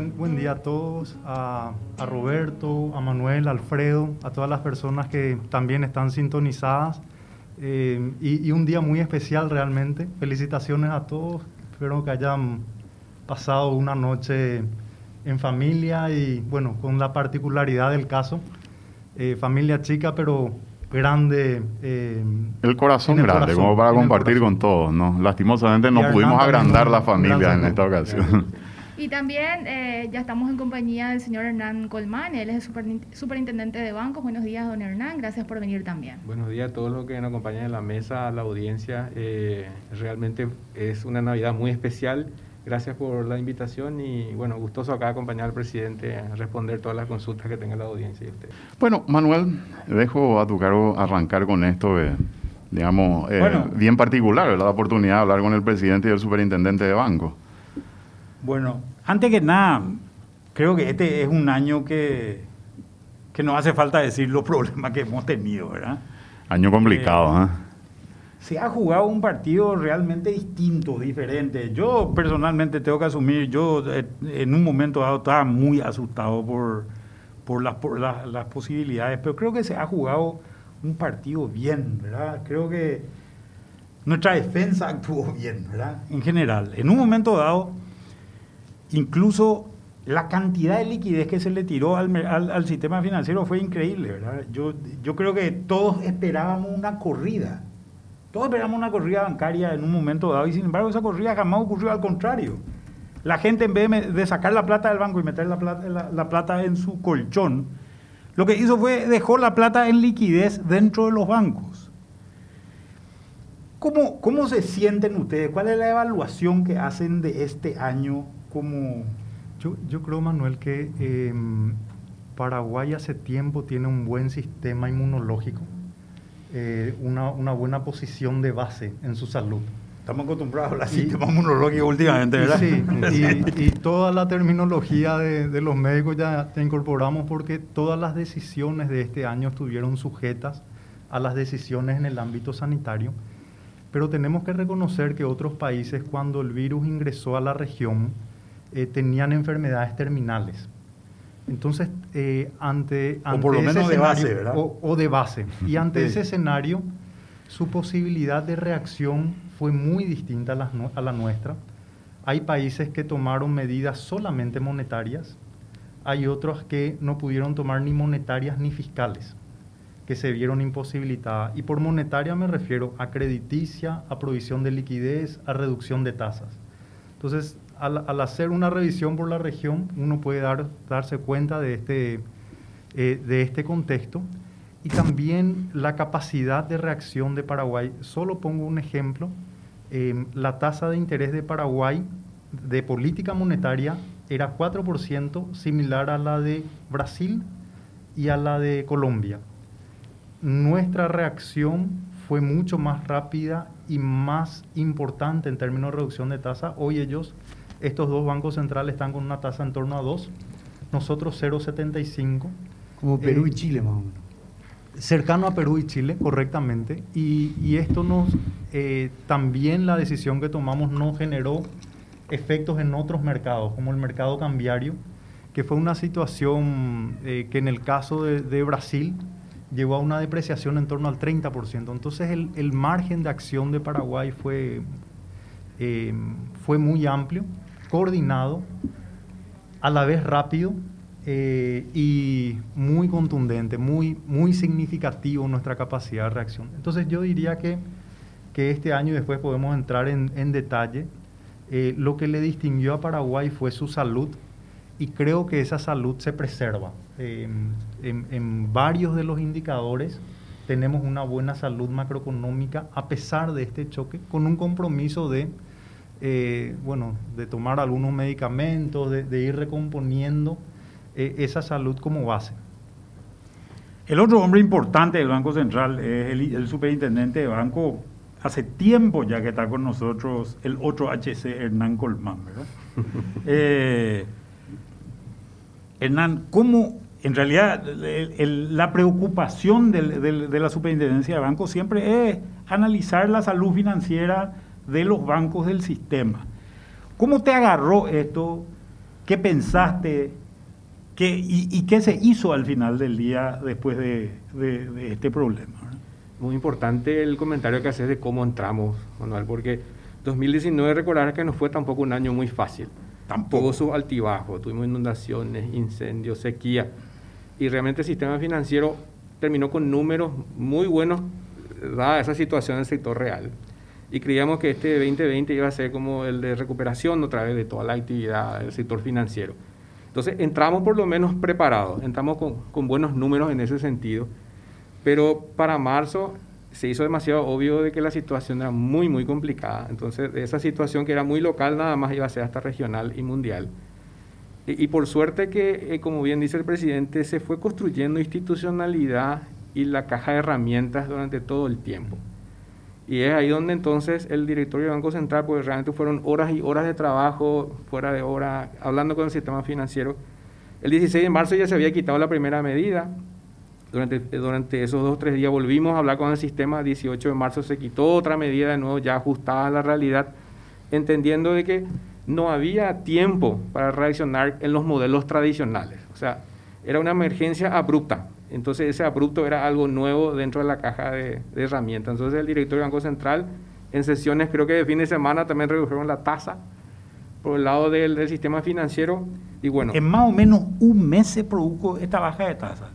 buen, buen día a todos, a, Roberto, a Manuel, a Alfredo, a todas las personas que también están sintonizadas. Eh, y, un día muy especial realmente. Felicitaciones a todos. Espero que hayan pasado una noche en familia y bueno, con la particularidad del caso. Eh, familia chica, pero grande. Eh, el corazón grande, como para compartir con todos, ¿no? Lastimosamente no pudimos agrandar la familia en esta ocasión. Y también eh, ya estamos en compañía del señor Hernán Colmán, él es el superintendente de bancos. Buenos días, don Hernán, gracias por venir también. Buenos días a todos los que nos acompañan en la mesa, a la audiencia. Eh, realmente es una Navidad muy especial. Gracias por la invitación y bueno, gustoso acá acompañar al presidente a responder todas las consultas que tenga la audiencia y usted. Bueno, Manuel, dejo a tu cargo arrancar con esto, digamos, eh, bien particular, la oportunidad de hablar con el presidente y el superintendente de banco. Bueno, antes que nada, creo que este es un año que, que no hace falta decir los problemas que hemos tenido, ¿verdad? Año complicado, ¿eh? Se ha jugado un partido realmente distinto, diferente. Yo personalmente tengo que asumir, yo eh, en un momento dado estaba muy asustado por, por, las, por las posibilidades, pero creo que se ha jugado un partido bien, ¿verdad? Creo que nuestra defensa actuó bien, ¿verdad? En general. En un momento dado Incluso la cantidad de liquidez que se le tiró al, sistema financiero fue increíble, ¿verdad? Yo, yo creo que todos esperábamos una corrida. Todos esperábamos una corrida bancaria en un momento dado y sin embargo esa corrida jamás ocurrió, al contrario. La gente en vez de, sacar la plata del banco y meter la plata, la, plata en su colchón, lo que hizo fue dejó la plata en liquidez dentro de los bancos. ¿Cómo, ¿Cómo se sienten ustedes? ¿Cuál es la evaluación que hacen de este año como... Yo, yo creo, Manuel, que em, Paraguay hace tiempo tiene un buen sistema inmunológico, eh, una, una, buena posición de base en su salud. Estamos acostumbrados al sistema inmunológico últimamente, ¿verdad? Sí, y, y, toda la terminología de, de, los médicos ya te incorporamos porque todas las decisiones de este año estuvieron sujetas a las decisiones en el ámbito sanitario. Pero tenemos que reconocer que otros países, cuando el virus ingresó a la región, eh, tenían enfermedades terminales. Entonces, eh, ante, O por lo menos de base, ¿verdad? O, de base. Y ante ese escenario, su posibilidad de reacción fue muy distinta a la, a la nuestra. Hay países que tomaron medidas solamente monetarias, hay otros que no pudieron tomar ni monetarias ni fiscales, que se vieron imposibilitadas. Y por monetaria me refiero a crediticia, a provisión de liquidez, a reducción de tasas. Entonces, al, hacer una revisión por la región, uno puede dar, darse cuenta de este, eh, de este contexto y también la capacidad de reacción de Paraguay. Solo pongo un ejemplo, em, la tasa de interés de Paraguay de política monetaria era 4%, similar a la de Brasil y a la de Colombia. Nuestra reacción fue mucho más rápida y más importante en términos de reducción de tasa. Hoy ellos estos dos bancos centrales están con una tasa en torno a 2, nosotros 0,75. Como Perú y eh, Chile más o menos. Cercano a Perú y Chile, correctamente. Y, esto nos, eh, también la decisión que tomamos no generó efectos en otros mercados, como el mercado cambiario, que fue una situación eh, que en el caso de, Brasil llegó a una depreciación en torno al 30%. Entonces el, el margen de acción de Paraguay fue, fue muy amplio coordinado, a la vez rápido eh, y muy contundente, muy, muy significativo nuestra capacidad de reacción. Entonces yo diría que, que este año después podemos entrar en, en detalle. Eh, lo que le distinguió a Paraguay fue su salud y creo que esa salud se preserva. en, en varios de los indicadores tenemos una buena salud macroeconómica a pesar de este choque, con un compromiso de eh, bueno, de tomar algunos medicamentos, de, ir recomponiendo eh, esa salud como base. El otro hombre importante del Banco Central es el, superintendente de banco, hace tiempo ya que está con nosotros, el otro HC, Hernán Colmán, ¿verdad? Eh, Hernán, ¿cómo en realidad la preocupación de la superintendencia de banco siempre es analizar la salud financiera de los bancos del sistema. ¿Cómo te agarró esto? ¿Qué pensaste? ¿Qué, y, qué se hizo al final del día después de, este problema? Muy importante el comentario que haces de cómo entramos, Manuel, porque 2019 recordar que no fue tampoco un año muy fácil. Tampoco. Tuvo sus altibajos, tuvimos inundaciones, incendios, sequía. Y realmente el sistema financiero terminó con números muy buenos, dada esa situación en el sector real. Y creíamos que este 2020 iba a ser como el de recuperación otra vez de toda la actividad del sector financiero. Entonces entramos por lo menos preparados, entramos con, con buenos números en ese sentido. Pero para marzo se hizo demasiado obvio de que la situación era muy, muy complicada. Entonces, esa situación que era muy local, nada más iba a ser hasta regional y mundial. Y, por suerte que, eh, como bien dice el presidente, se fue construyendo institucionalidad y la caja de herramientas durante todo el tiempo. Y es ahí donde entonces el directorio del Banco Central, pues realmente fueron horas y horas de trabajo, fuera de hora, hablando con el sistema financiero. El 16 de marzo ya se había quitado la primera medida, durante, durante esos dos o tres días volvimos a hablar con el sistema, 18 de marzo se quitó otra medida de nuevo ya ajustada a la realidad, entendiendo de que no había tiempo para reaccionar en los modelos tradicionales. O sea, era una emergencia abrupta. Entonces ese abrupto era algo nuevo dentro de la caja de, herramientas. Entonces el director del Banco Central en sesiones creo que de fin de semana también redujeron la tasa por el lado del, del sistema financiero y bueno. En más o menos un mes se produjo esta baja de tasa.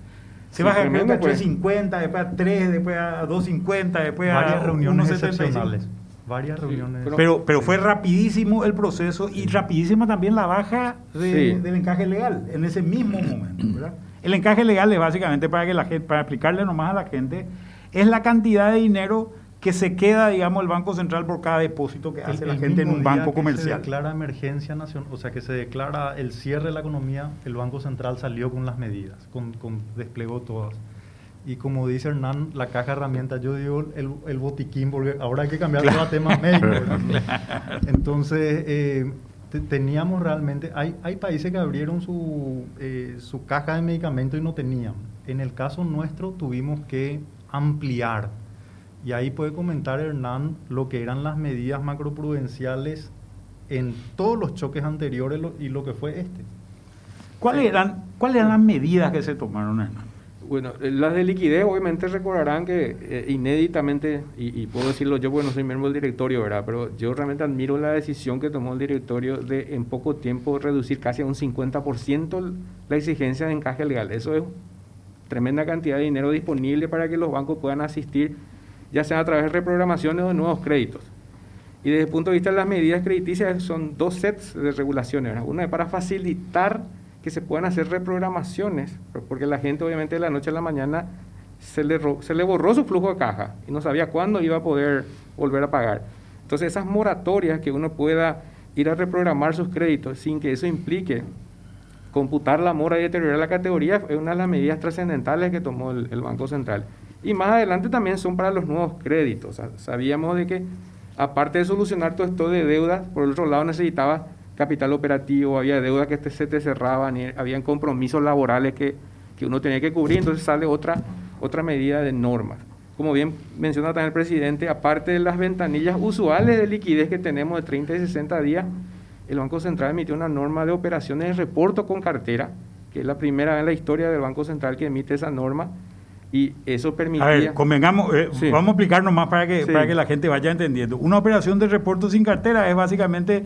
Se baja a 3.50, después a 3, después a 2.50, después a Varias reuniones excepcionales. Varias reuniones. Pero, pero fue rapidísimo el proceso y rapidísima también la baja del encaje legal en ese mismo momento. El encaje legal es básicamente para que la gente, para explicarle nomás a la gente, es la cantidad de dinero que se queda, digamos, el Banco Central por cada depósito que hace la gente en un banco comercial. Se declara emergencia nacional, o sea, que se declara el cierre de la economía, el Banco Central salió con las medidas, con, con desplegó todas. Y como dice Hernán, la caja de herramientas, yo digo el, el botiquín, porque ahora hay que cambiar los temas médicos. Entonces, eh, teníamos realmente, hay, hay países que abrieron su, eh, su caja de medicamentos y no tenían. En el caso nuestro tuvimos que ampliar y ahí puede comentar Hernán lo que eran las medidas macroprudenciales en todos los choques anteriores y lo que fue este. ¿Cuáles eran, ¿Cuáles eran las medidas que se tomaron, Hernán? Bueno, eh, las de liquidez obviamente recordarán que eh, inéditamente, y, puedo decirlo yo porque no soy miembro del directorio, ¿verdad? Pero yo realmente admiro la decisión que tomó el directorio de en poco tiempo reducir casi a un 50% la exigencia de encaje legal. Eso es tremenda cantidad de dinero disponible para que los bancos puedan asistir ya sea a través de reprogramaciones o nuevos créditos. Y desde el punto de vista de las medidas crediticias son dos sets de regulaciones. Una es para facilitar que se puedan hacer reprogramaciones, porque la gente obviamente de la noche a la mañana se le, se le borró su flujo de caja y no sabía cuándo iba a poder volver a pagar. Entonces esas moratorias que uno pueda ir a reprogramar sus créditos sin que eso implique computar la mora y deteriorar la categoría es una de las medidas trascendentales que tomó el Banco Central. Y más adelante también son para los nuevos créditos. Sabíamos de que, aparte de solucionar todo esto de deudas, por el otro lado necesitaba capital operativo, había deudas que se te cerraban, y habían compromisos laborales que, que uno tenía que cubrir, entonces sale otra, otra medida de normas. Como bien menciona también el presidente, aparte de las ventanillas usuales de liquidez que tenemos de 30 y 60 días, el Banco Central emitió una norma de operaciones de reporto con cartera, que es la primera vez en la historia del Banco Central que emite esa norma, y eso permitía... A ver, convengamos, eh, vamos a explicarnos más para que, para que la gente vaya entendiendo. Una operación de reporto sin cartera es básicamente,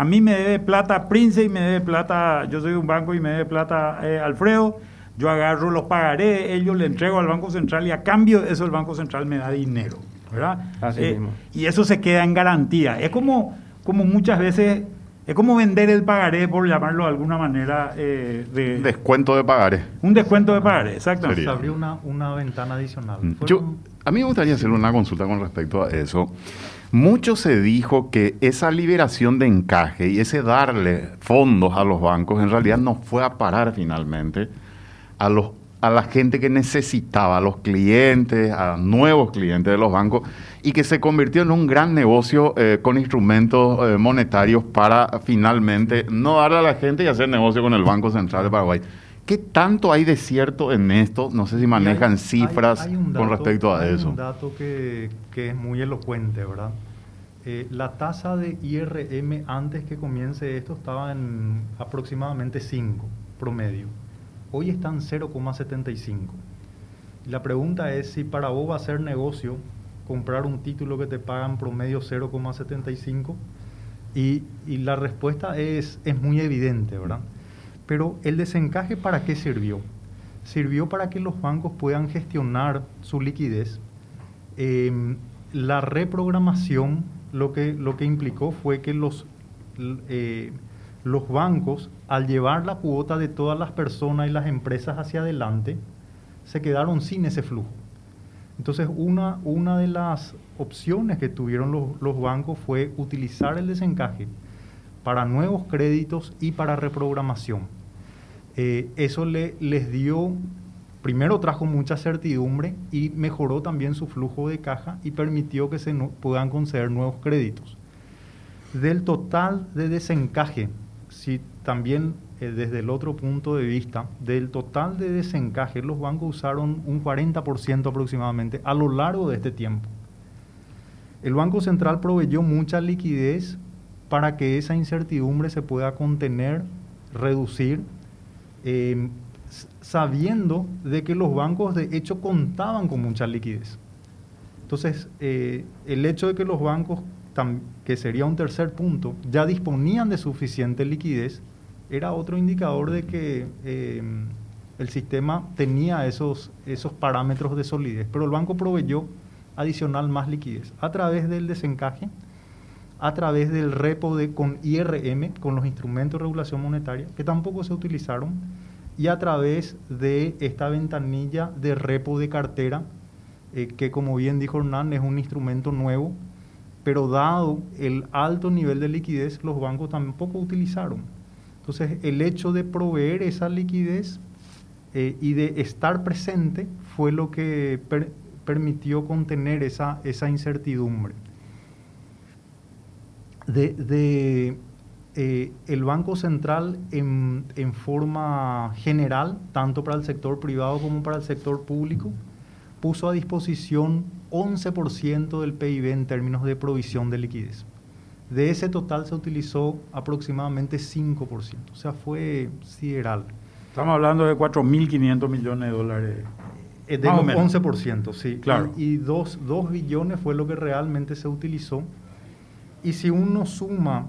a mí me debe plata Prince y me debe plata, yo soy de un banco y me debe plata eh, Alfredo, yo agarro los pagaré, ellos le entrego al Banco Central y a cambio eso el Banco Central me da dinero, ¿verdad? Así eh, mismo. Y eso se queda en garantía. Es como, como muchas veces es como vender el pagaré, por llamarlo de alguna manera. Eh, de, descuento de pagaré. Un descuento de pagaré, exactamente. Se abrió una, una ventana adicional. Yo, a mí me gustaría hacer una consulta con respecto a eso. Mucho se dijo que esa liberación de encaje y ese darle fondos a los bancos en realidad no fue a parar finalmente a los a la gente que necesitaba, a los clientes, a nuevos clientes de los bancos, y que se convirtió en un gran negocio eh, con instrumentos eh, monetarios para finalmente no darle a la gente y hacer negocio con el Banco Central de Paraguay. ¿Qué tanto hay de cierto en esto? No sé si manejan cifras con respecto a eso. Hay un dato que, que es muy elocuente, ¿verdad? eh, la tasa de IRM antes que comience esto estaba en aproximadamente 5 promedio. Hoy está en 0,75. La pregunta es si para vos va a ser negocio comprar un título que te pagan promedio 0,75 y, y, la respuesta es, es muy evidente, ¿verdad? Pero el desencaje para qué sirvió? Sirvió para que los bancos puedan gestionar su liquidez. Em, la reprogramación lo que, lo que implicó fue que los, eh, los bancos, al llevar la cuota de todas las personas y las empresas hacia adelante, se quedaron sin ese flujo. Entonces, una, una de las opciones que tuvieron los, los bancos fue utilizar el desencaje para nuevos créditos y para reprogramación. Eh, eso le, les dio primero trajo mucha certidumbre y mejoró también su flujo de caja y permitió que se puedan conceder nuevos créditos. Del total de desencaje, si también eh, desde el otro punto de vista, del total de desencaje, los bancos usaron un 40% aproximadamente a lo largo de este tiempo. El Banco Central proveyó mucha liquidez para que esa incertidumbre se pueda contener, reducir. Eh, sabiendo de que los bancos de hecho contaban con mucha liquidez. Entonces, eh, el hecho de que los bancos, que sería un tercer punto, ya disponían de suficiente liquidez, era otro indicador de que eh, el sistema tenía esos, esos parámetros de solidez. Pero el banco proveyó adicional más liquidez a través del desencaje, a través del repo de, con IRM, con los instrumentos de regulación monetaria, que tampoco se utilizaron y a través de esta ventanilla de repo de cartera, eh, que como bien dijo Hernán, es un instrumento nuevo, pero dado el alto nivel de liquidez, los bancos tampoco utilizaron. Entonces, el hecho de proveer esa liquidez eh, y de estar presente fue lo que permitió contener esa, esa incertidumbre. De, eh, el Banco Central en, forma general, tanto para el sector privado como para el sector público, puso a disposición 11% del PIB en términos de provisión de liquidez. De ese total se utilizó aproximadamente 5%, o sea, fue sideral. Estamos hablando de 4.500 millones de dólares. Eh, de 11%, sí. Claro. Y, y 2 billones fue lo que realmente se utilizó. Y si uno suma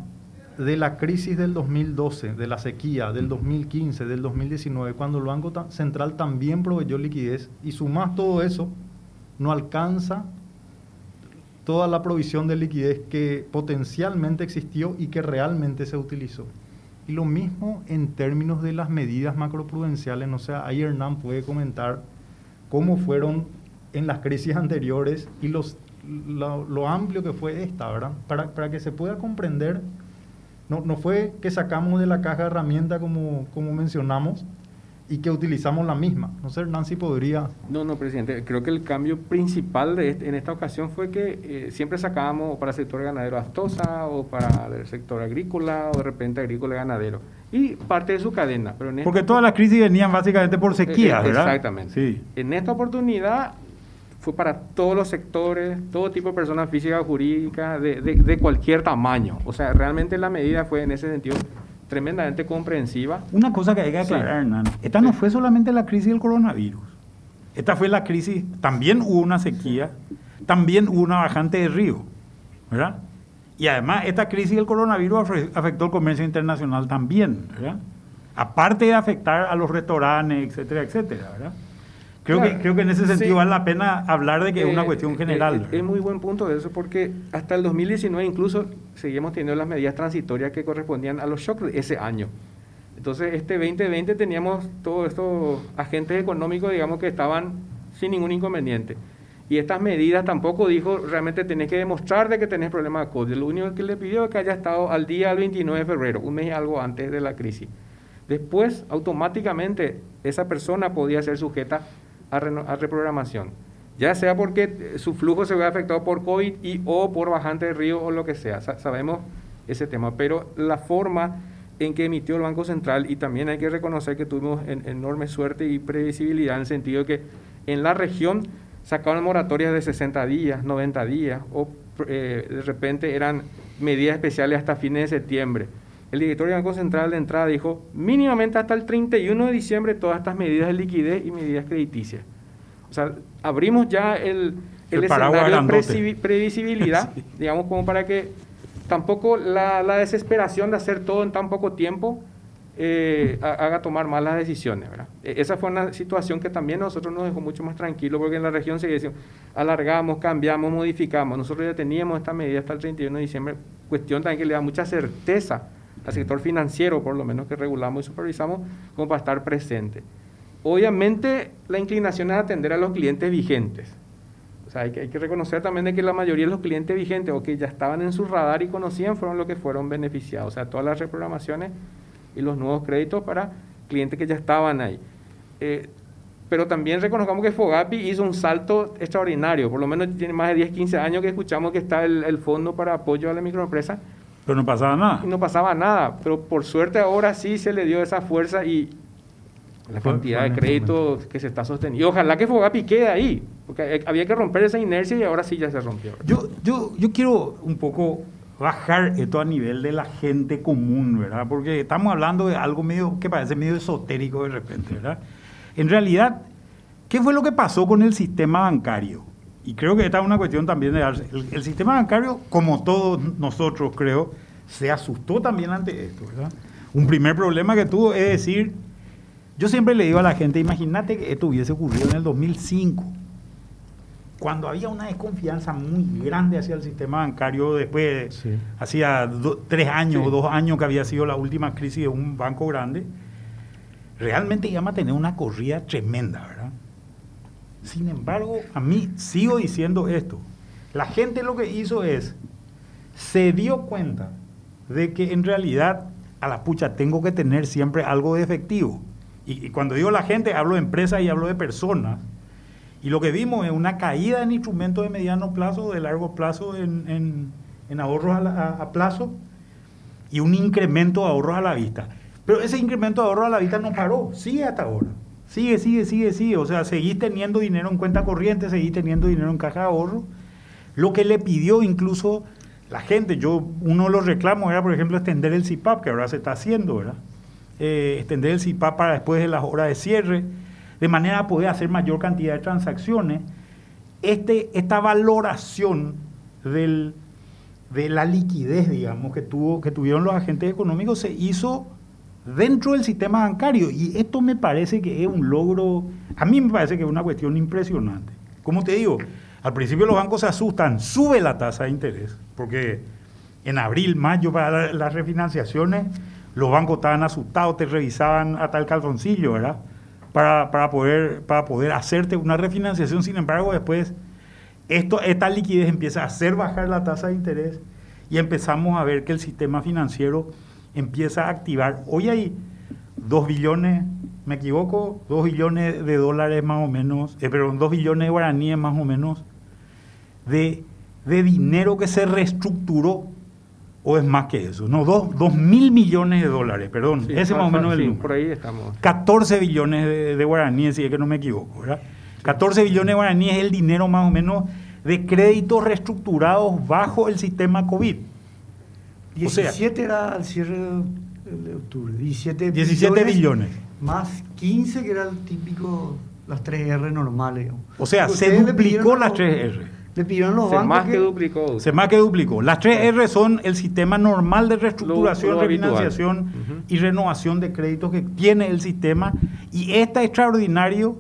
de la crisis del 2012, de la sequía del 2015, del 2019, cuando el Banco Central también proveyó liquidez y sumas todo eso, no alcanza toda la provisión de liquidez que potencialmente existió y que realmente se utilizó. Y lo mismo en términos de las medidas macroprudenciales, no sé, ahí Hernán puede comentar cómo fueron en las crisis anteriores y los, lo, amplio que fue esta, ¿verdad? Para, para que se pueda comprender no, no fue que sacamos de la caja de herramienta como, como mencionamos y que utilizamos la misma. No sé, Nancy podría... No, no, presidente. Creo que el cambio principal de este, en esta ocasión fue que eh, siempre sacábamos para el sector ganadero Astosa o para el sector agrícola o de repente agrícola y ganadero. Y parte de su cadena. Pero Porque todas las crisis venían básicamente por sequía, eh, ¿verdad? Exactamente. Sí. En esta oportunidad fue para todos los sectores, todo tipo de personas físicas, jurídicas, de, de, cualquier tamaño. O sea, realmente la medida fue en ese sentido tremendamente comprensiva. Una cosa que hay que aclarar, Hernán, esta no fue solamente la crisis del coronavirus. Esta fue la crisis, también hubo una sequía, también hubo una bajante de río, ¿verdad? Y además esta crisis del coronavirus afectó el comercio internacional también, ¿verdad? Aparte de afectar a los restaurantes, etcétera, etcétera, ¿verdad? Creo, que, creo que en ese sentido vale la pena hablar de que es una eh, cuestión eh, general. es muy buen punto de eso porque hasta el 2019 incluso seguimos teniendo las medidas transitorias que correspondían a los shocks de ese año. Entonces este 2020 teníamos todos estos agentes económicos, digamos, que estaban sin ningún inconveniente. Y estas medidas tampoco dijo, realmente tenés que demostrar de que tenés problemas de COVID. Lo único que le pidió es que haya estado al día del 29 de febrero, un mes y algo antes de la crisis. Después, automáticamente, esa persona podía ser sujeta a, reprogramación, ya sea porque su flujo se ve afectado por COVID y o por bajante de río o lo que sea. sabemos ese tema, pero la forma en que emitió el Banco Central y también hay que reconocer que tuvimos enorme suerte y previsibilidad en el sentido de que en la región sacaron moratorias de 60 días, 90 días o eh, de repente eran medidas especiales hasta fines de septiembre. El director del Banco Central de entrada dijo, mínimamente hasta el 31 de diciembre todas estas medidas de liquidez y medidas crediticias. O sea, abrimos ya el, el, escenario de previsibilidad, digamos, como para que tampoco la, la, desesperación de hacer todo en tan poco tiempo eh, haga tomar malas decisiones. ¿verdad? E, esa fue una situación que también a nosotros nos dejó mucho más tranquilo porque en la región se decía, alargamos, cambiamos, modificamos. Nosotros ya teníamos esta medida hasta el 31 de diciembre, cuestión también que le da mucha certeza al sector financiero, por lo menos que regulamos y supervisamos, como para estar presente. Obviamente la inclinación es atender a los clientes vigentes. O sea, hay que, reconocer también de que la mayoría de los clientes vigentes o que ya estaban en su radar y conocían fueron los que fueron beneficiados. O sea, todas las reprogramaciones y los nuevos créditos para clientes que ya estaban ahí. Eh, pero también reconozcamos que Fogapi hizo un salto extraordinario. Por lo menos tiene más de 10, 15 años que escuchamos que está el fondo para apoyo a la microempresa pero no pasaba nada. No pasaba nada. Pero por suerte ahora sí se le dio esa fuerza y la cantidad de crédito que se está sosteniendo. Y ojalá que Fogapi quede ahí, porque había que romper esa inercia y ahora sí ya se rompió. Yo, yo, yo quiero un poco bajar esto a nivel de la gente común, ¿verdad? Porque estamos hablando de algo medio que parece medio esotérico de repente, ¿verdad? En realidad, ¿qué fue lo que pasó con el sistema bancario? Y creo que esta es una cuestión también de el, sistema bancario, como todos nosotros creo, se asustó también ante esto, ¿verdad? Un primer problema que tuvo es decir, yo siempre le digo a la gente, imagínate que esto hubiese ocurrido en el 2005, cuando había una desconfianza muy grande hacia el sistema bancario después, hacía tres años o dos años que había sido la última crisis de un banco grande, realmente íbamos a tener una corrida tremenda, ¿verdad? Sin embargo, a mí sigo diciendo esto. La gente lo que hizo es, se dio cuenta de que en realidad a la pucha tengo que tener siempre algo de efectivo. Y, cuando digo la gente, hablo de empresas y hablo de personas. Y lo que vimos es una caída en instrumentos de mediano plazo, de largo plazo, en, ahorros a, plazo y un incremento de ahorros a la vista. Pero ese incremento de ahorros a la vista no paró, sigue hasta ahora. Sigue, sigue, sigue, sigue. O sea, seguís teniendo dinero en cuenta corriente, seguís teniendo dinero en caja de ahorro. Lo que le pidió incluso la gente, yo, uno de los reclamos era, por ejemplo, extender el CIPAP, que ahora se está haciendo, ¿verdad? Eh, extender el CIPAP para después de las horas de cierre, de manera a poder hacer mayor cantidad de transacciones. Este, esta valoración del, de la liquidez, digamos, que, tuvo, que tuvieron los agentes económicos se hizo dentro del sistema bancario. Y esto me parece que es un logro, a mí me parece que es una cuestión impresionante. Como te digo, al principio los bancos se asustan, sube la tasa de interés, porque en abril, mayo, para las refinanciaciones, los bancos estaban asustados, te revisaban hasta el calzoncillo, ¿verdad? Para, para, poder, para poder hacerte una refinanciación. Sin embargo, después esto, esta liquidez empieza a hacer bajar la tasa de interés y empezamos a ver que el sistema financiero empieza a activar. Hoy hay 2 billones, me equivoco, 2 billones de dólares más o menos, eh, perdón, 2 billones de guaraníes más o menos, de, de dinero que se reestructuró, o es más que eso, no, 2 mil millones de dólares, perdón, ese más o menos el Por ahí estamos. 14 billones de, guaraníes, si es que no me equivoco, ¿verdad? 14 billones de guaraníes es el dinero más o menos de créditos reestructurados bajo el sistema COVID. 17 era al cierre de octubre. 17, 17 billones, Más 15 que era el típico, las 3R normales. O sea, se duplicó las 3R. Le pidieron los se más que, duplicó. Se más que duplicó. Las 3R son el sistema normal de reestructuración, refinanciación y renovación de créditos que tiene el sistema. Y este extraordinario,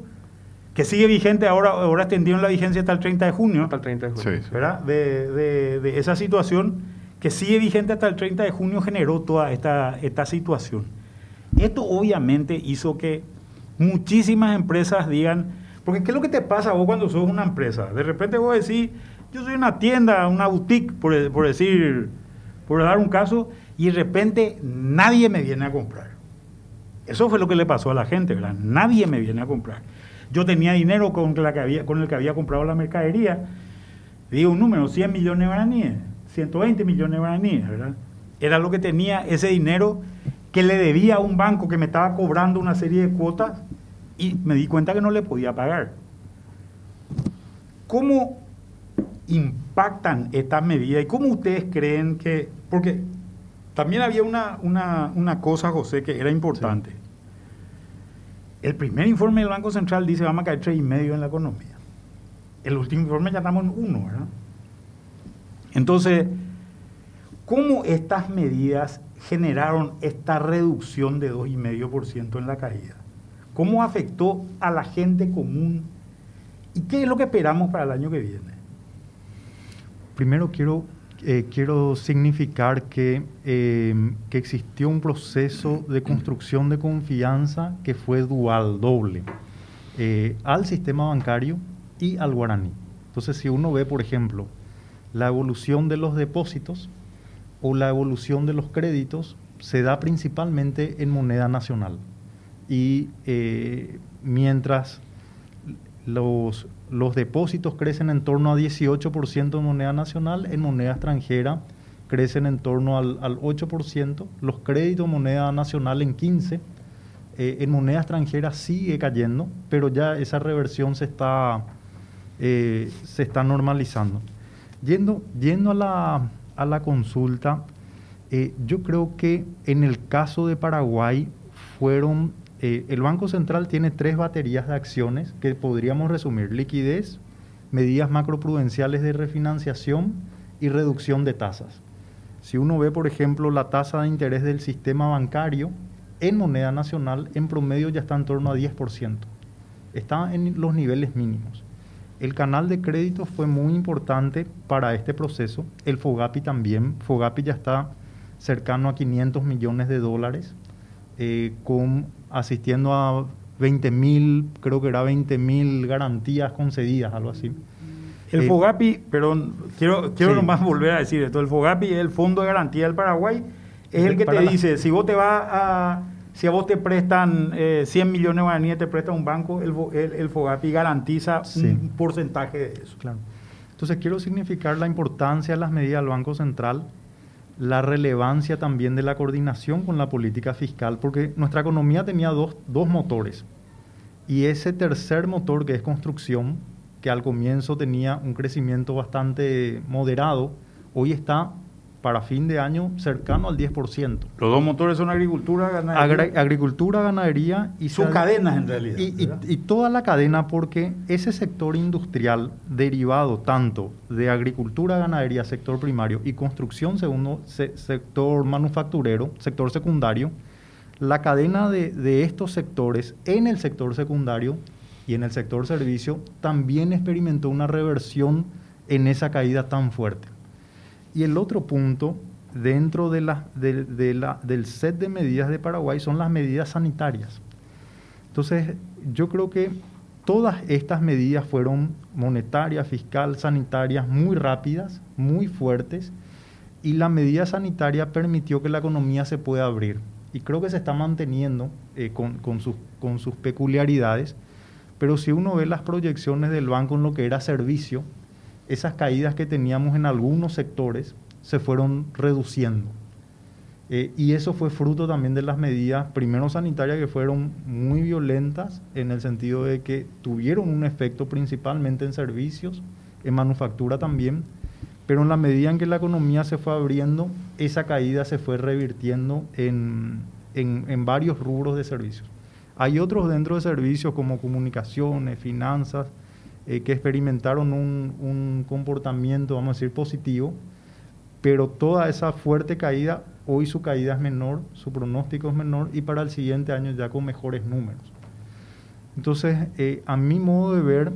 que sigue vigente ahora, ahora extendieron la vigencia hasta el 30 de junio. Hasta el 30 de junio. ¿verdad? De, de, de esa situación que sigue vigente hasta el 30 de junio, generó toda esta, esta situación. Esto obviamente hizo que muchísimas empresas digan, porque ¿qué es lo que te pasa vos cuando sos una empresa? De repente vos decís, yo soy una tienda, una boutique, por, decir, por dar un caso, y de repente nadie me viene a comprar. Eso fue lo que le pasó a la gente, ¿verdad? Nadie me viene a comprar. Yo tenía dinero con, la que había, con el que había comprado la mercadería, digo un número, 100 millones de guaraníes 120 millones de guaraníes, ¿verdad? Era lo que tenía ese dinero que le debía a un banco que me estaba cobrando una serie de cuotas y me di cuenta que no le podía pagar. ¿Cómo impactan estas medidas y cómo ustedes creen que, porque también había una, una, cosa, José, que era importante. El primer informe del Banco Central dice vamos a caer tres y medio en la economía. El último informe ya estamos en uno, ¿verdad? Entonces, ¿cómo estas medidas generaron esta reducción de 2,5% en la caída? ¿Cómo afectó a la gente común? ¿Y qué es lo que esperamos para el año que viene? Primero quiero eh, quiero significar que, eh, que, existió un proceso de construcción de confianza que fue dual, doble, eh, al sistema bancario y al guaraní. Entonces, si uno ve, por ejemplo, la evolución de los depósitos o la evolución de los créditos, se da principalmente en moneda nacional. Y mientras los, los depósitos crecen en torno a 18% en moneda nacional, en moneda extranjera crecen en torno al, 8%, los créditos en moneda nacional en 15%, eh, en moneda extranjera sigue cayendo, pero ya esa reversión se está, eh, se está normalizando. Yendo, yendo a, la, a la consulta, eh, yo creo que en el caso de Paraguay fueron eh, el Banco Central tiene tres baterías de acciones que podríamos resumir. Liquidez, medidas macroprudenciales de refinanciación y reducción de tasas. Si uno ve, por ejemplo, la tasa de interés del sistema bancario en moneda nacional, en promedio ya está en torno a 10%. Está en los niveles mínimos. El canal de crédito fue muy importante para este proceso. El FOGAPI también. FOGAPI ya está cercano a 500 millones de dólares eh, con asistiendo a 20 mil, creo que era 20 mil garantías concedidas, algo así. El eh, FOGAPI, pero quiero, quiero nomás volver a decir esto, el FOGAPI es el Fondo de Garantía del Paraguay, es el que te dice, si vos te vas a, si a vos te prestan 100 eh, millones de guaraníes, te presta un banco, el, el, FOGAPI garantiza un porcentaje de eso. Claro. Entonces quiero significar la importancia de las medidas del Banco Central, la relevancia también de la coordinación con la política fiscal, porque nuestra economía tenía dos, dos motores. Y ese tercer motor, que es construcción, que al comienzo tenía un crecimiento bastante moderado, hoy está para fin de año cercano al 10%. Los dos motores son agricultura, ganadería. agricultura, ganadería y... Son cadenas en realidad. Y, toda la cadena porque ese sector industrial derivado tanto de agricultura, ganadería, sector primario y construcción, segundo sector manufacturero, sector secundario, la cadena de, de estos sectores en el sector secundario y en el sector servicio también experimentó una reversión en esa caída tan fuerte. Y el otro punto dentro de la, del set de medidas de Paraguay son las medidas sanitarias. Entonces, yo creo que todas estas medidas fueron monetarias, fiscal, sanitarias, muy rápidas, muy fuertes, y la medida sanitaria permitió que la economía se pueda abrir. Y creo que se está manteniendo eh, con, con, sus, con sus peculiaridades, pero si uno ve las proyecciones del banco en lo que era servicio, esas caídas que teníamos en algunos sectores se fueron reduciendo. Eh, y eso fue fruto también de las medidas, primero sanitarias, que fueron muy violentas en el sentido de que tuvieron un efecto principalmente en servicios, en manufactura también, pero en la medida en que la economía se fue abriendo, esa caída se fue revirtiendo en, en varios rubros de servicios. Hay otros dentro de servicios como comunicaciones, finanzas, eh, que experimentaron un, comportamiento, vamos a decir, positivo, pero toda esa fuerte caída, hoy su caída es menor, su pronóstico es menor y para el siguiente año ya con mejores números. Entonces, eh, a mi modo de ver,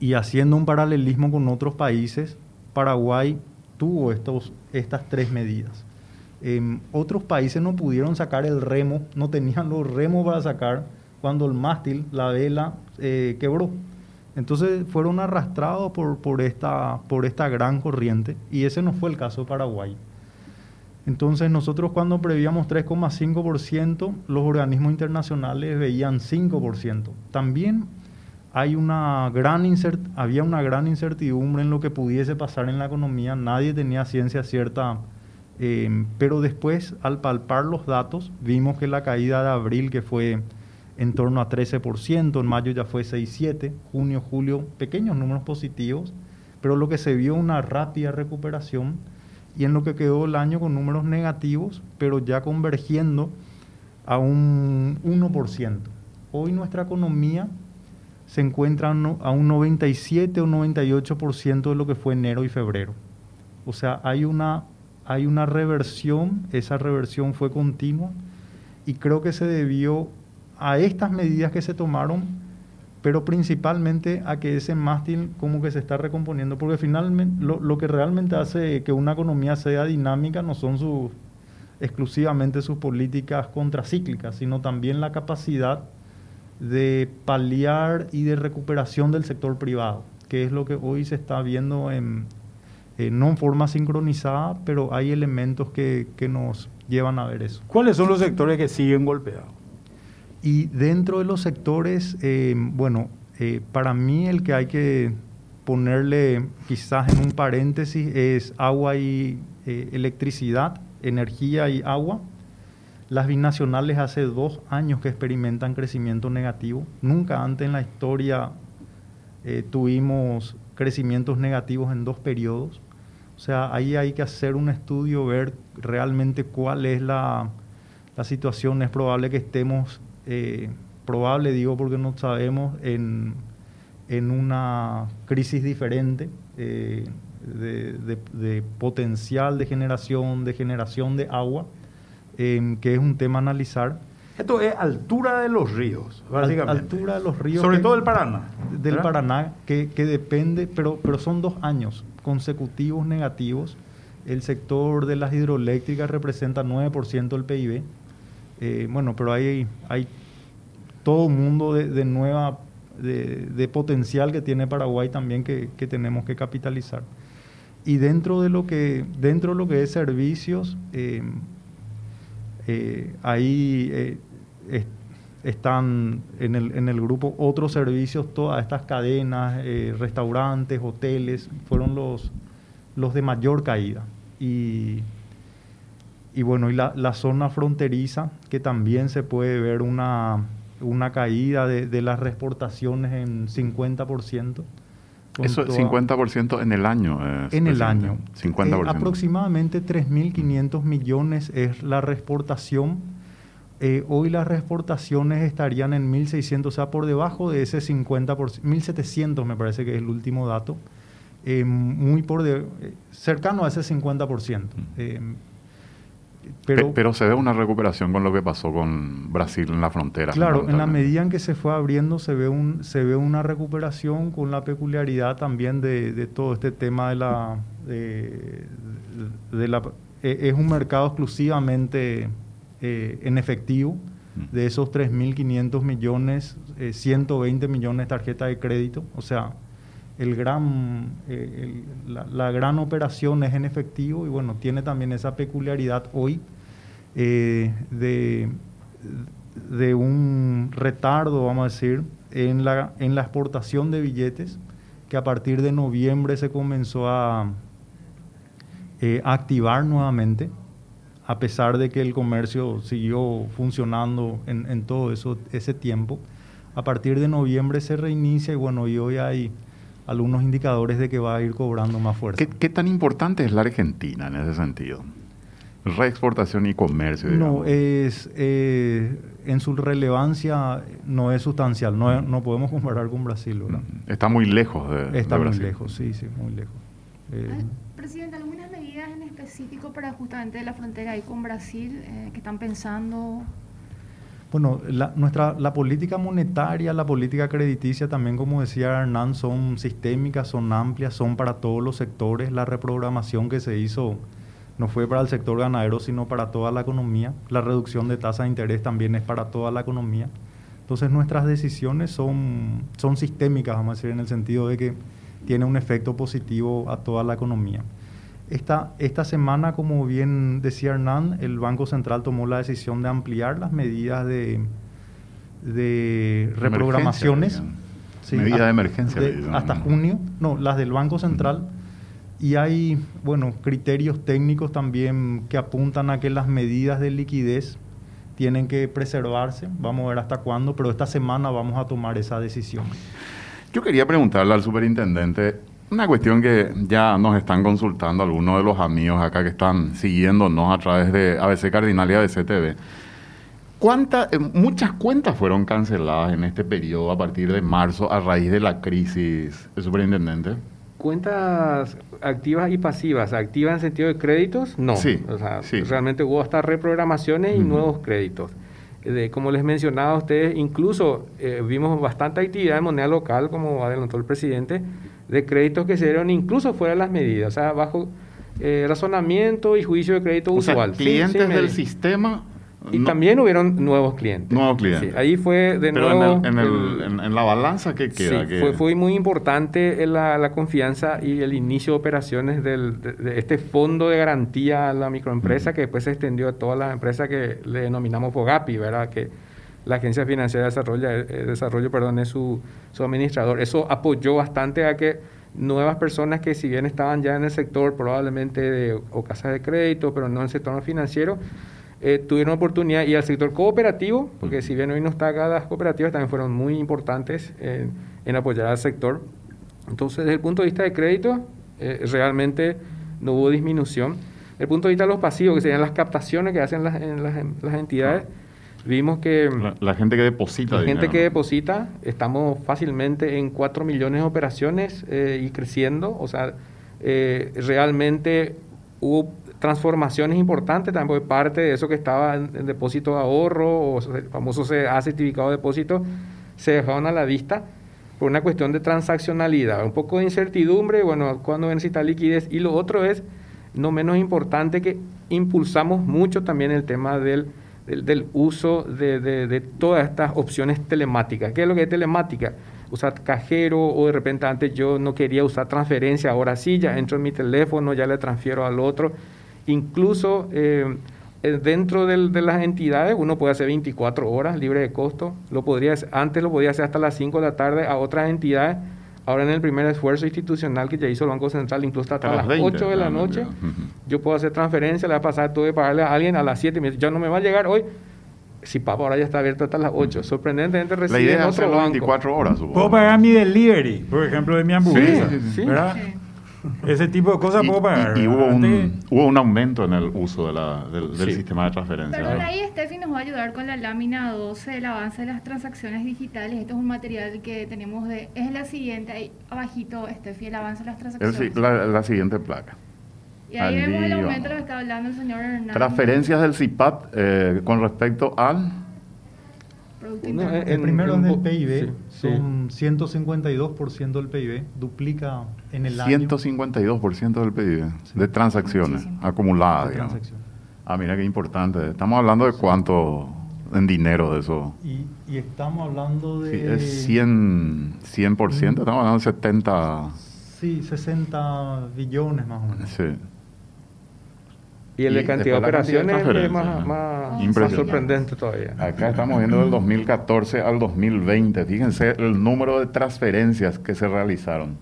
y haciendo un paralelismo con otros países, Paraguay tuvo estos, estas tres medidas. Em, otros países no pudieron sacar el remo, no tenían los remos para sacar cuando el mástil, la vela, eh, quebró. Entonces fueron arrastrados por, esta gran corriente y ese no fue el caso de Paraguay. Entonces nosotros cuando prevíamos 3,5%, los organismos internacionales veían 5%. También hay una gran había una gran incertidumbre en lo que pudiese pasar en la economía, nadie tenía ciencia cierta, eh, pero después al palpar los datos vimos que la caída de abril, que fue en torno a 13%, en mayo ya fue 6,7%, junio, julio, pequeños números positivos, pero lo que se vio una rápida recuperación y en lo que quedó el año con números negativos, pero ya convergiendo a un 1%. Hoy nuestra economía se encuentra a un 97 o 98% de lo que fue enero y febrero. O sea, hay una, hay una reversión, esa reversión fue continua y creo que se debió a estas medidas que se tomaron, pero principalmente a que ese mástil como que se está recomponiendo, porque finalmente lo, que realmente hace que una economía sea dinámica no son sus exclusivamente sus políticas contracíclicas, sino también la capacidad de paliar y de recuperación del sector privado, que es lo que hoy se está viendo en, no en forma sincronizada, pero hay elementos que, nos llevan a ver eso. ¿Cuáles son los sectores que siguen golpeados? Y dentro de los sectores, eh, bueno, eh, para mí el que hay que ponerle quizás en un paréntesis es agua y eh, electricidad, energía y agua las binacionales hace dos años que experimentan crecimiento negativo. Nunca antes en la historia tuvimos crecimientos negativos en dos periodos. O sea, ahí hay que hacer un estudio, ver realmente cuál es la, situación. Es probable que estemos, eh, probable digo porque no sabemos, en, una crisis diferente eh, de potencial de generación, de generación de agua Em, que es un tema a analizar. Esto es altura de los ríos, básicamente. Altura de los ríos. Sobre todo el Paraná. Del Paraná, que, que, depende, pero, pero son dos años consecutivos negativos. El sector de las hidroeléctricas representa 9% del PIB. Eh, bueno, pero hay, todo un mundo de, nueva, de, potencial que tiene Paraguay también que, tenemos que capitalizar. Y dentro de lo que, dentro de lo que es servicios, eh, eh, ahí están en el, grupo otros servicios, todas estas cadenas, restaurantes, hoteles, fueron los, los de mayor caída. Y, y bueno, y la, la, zona fronteriza, que también se puede ver una, una caída de, de las exportaciones en 50%. Eso es 50% en el año. en el año. 50%. Eh, aproximadamente 3.500 millones es la reexportación. Eh, hoy las reexportaciones estarían en 1.600, o sea, por debajo de ese 50%, 1.700 me parece que es el último dato, eh, muy por de, cercano a ese 50%. Pero, se ve una recuperación con lo que pasó con Brasil en la frontera. Claro, en la medida en que se fue abriendo se ve, un, se ve una recuperación con la peculiaridad también de, todo este tema de la... De, la e, es un mercado exclusivamente eh, en efectivo. Mm. De esos 3.500 millones, 120 eh, millones de tarjetas de crédito. O sea, el gran, eh, la, gran operación es en efectivo y bueno, tiene también esa peculiaridad hoy eh, de, de, un retardo, vamos a decir, en la, en la exportación de billetes, que a partir de noviembre se comenzó a, eh, activar nuevamente, a pesar de que el comercio siguió funcionando en, en todo eso, ese tiempo. A partir de noviembre se reinicia y bueno, y hoy hay algunos indicadores de que va a ir cobrando más fuerza. ¿Qué, tan importante es la Argentina en ese sentido? Reexportación y comercio. No, es eh, en su relevancia no es sustancial. No, no podemos comparar con Brasil. ¿verdad? Mm, está muy lejos de, Está muy lejos, sí, sí, muy lejos. Eh, ah, presidente, ¿algunas medidas en específico para justamente la frontera ahí con Brasil eh, que están pensando? Bueno, la, nuestra, la política monetaria, la política crediticia también, como decía Hernán, son sistémicas, son amplias, son para todos los sectores. La reprogramación que se hizo no fue para el sector ganadero, sino para toda la economía. La reducción de tasa de interés también es para toda la economía. Entonces nuestras decisiones son, son sistémicas, vamos a decir, en el sentido de que tiene un efecto positivo a toda la economía. Esta, esta semana, como bien decía Hernán, el Banco Central tomó la decisión de ampliar las medidas de, de reprogramaciones. medidas de emergencia. hasta junio, no, las del Banco Central. Y hay, bueno, criterios técnicos también que apuntan a que las medidas de liquidez tienen que preservarse. Vamos a ver hasta cuándo, pero esta semana vamos a tomar esa decisión. Yo quería preguntarle al superintendente Una cuestión que ya nos están consultando algunos de los amigos acá que están siguiéndonos a través de ABC Cardinal y ABC TV. ¿Cuántas, eh, muchas cuentas fueron canceladas en este periodo a partir de marzo a raíz de la crisis, el superintendente? Cuentas activas y pasivas. Activas en sentido de créditos, no. Sí, o sea, sí. realmente hubo hasta reprogramaciones y nuevos créditos. De- como les mencionaba a ustedes, incluso eh, vimos bastante actividad en moneda local, como adelantó el presidente, de créditos que se dieron incluso fuera de las medidas, o sea, bajo eh, razonamiento y juicio de crédito O sea, usual. sin- clientes sin del medida. sistema. Y no- también hubieron nuevos clientes. Nuevos clientes. Sí, ahí fue de Pero nuevo... en, el- en el- el- en- la balanza que queda. Sí, que- fue, fue muy importante la, la confianza y el inicio de operaciones del, de, de este fondo de garantía a la microempresa que después se extendió a todas las empresas que le denominamos FOGAPI, ¿verdad? Que la Agencia Financiera de Desarrollo, eh, Desarrollo perdón, es su, su administrador. Eso apoyó bastante a que nuevas personas que si bien estaban ya en el sector probablemente de, o casas de crédito, pero no en el sector financiero, eh, tuvieron oportunidad y al sector cooperativo, porque si bien hoy no está acá, las cooperativas también fueron muy importantes en, en apoyar al sector. Entonces, desde el punto de vista de crédito, eh, realmente no hubo disminución. Desde el punto de vista de los pasivos, que serían las captaciones que hacen las, en las, en las entidades, vimos que la, la gente que deposita la gente dinero, que ¿no? deposita, estamos fácilmente en 4 millones de operaciones eh, y creciendo. O sea, eh, realmente hubo transformaciones importantes, también porque parte de eso que estaba en, en depósito de ahorro o el famoso CA, certificado de depósito, se dejaron a la vista por una cuestión de transaccionalidad, un poco de incertidumbre, bueno, cuando necesita liquidez. Y lo otro es, no menos importante, que impulsamos mucho también el tema del, del, del uso de, de- de todas estas opciones telemáticas. ¿Qué es lo que es telemática? Usar cajero o de repente antes yo no quería usar transferencia, ahora sí, ya entro en mi teléfono, ya le transfiero al otro. Incluso eh, eh, dentro del- de las entidades uno puede hacer 24 horas libre de costo. Lo podría, antes lo podía hacer hasta las 5 de la tarde a otras entidades. Ahora en el primer esfuerzo institucional que ya hizo el Banco Central, incluso hasta, A las las 20, 8 de la ah, noche, yo puedo hacer transferencia, le va a pasar, tuve que pagarle a alguien a las 7, me dice, ya no me va a llegar hoy. Si papá ahora ya está abierto hasta las 8. Sorprendentemente La recibe idea en es otro hacerlo banco. 24 horas, supongo. Puedo pagar mi delivery, por ejemplo, de mi hamburguesa. Sí, sí, sí. ¿verdad? Ese tipo de cosas Y, puedo pagar. y- y hubo, un, hubo un aumento en el uso de la- del, del Sí. sistema de transferencia. Perdón, ahí Steffi nos va a ayudar con la lámina 12, el avance de las transacciones digitales. Esto es un material que tenemos de... Es la siguiente, ahí abajito, Steffi, el avance de las El transacciones. si- la, la siguiente placa. y ahí vemos el Allí aumento de lo que está hablando el señor Hernández. Transferencias del CIPAP eh, con respecto al... Producto eh, El En- primero en en el bo- PIB sí, sí. son 152% del PIB, duplica en el año 152% del PIB Sí. de transacciones Muchísimo. acumuladas. de digamos. transacción. Ah, mira qué importante. Estamos hablando de cuánto en dinero de eso. Y, y estamos hablando de... Sí, es 100, 100%, estamos hablando de 70. Sí, 60 billones más o menos. Sí. Y el de cantidad de cantidad operaciones es más, sorprendente todavía. Acá estamos viendo del 2014 al 2020. Fíjense el número de transferencias que se realizaron.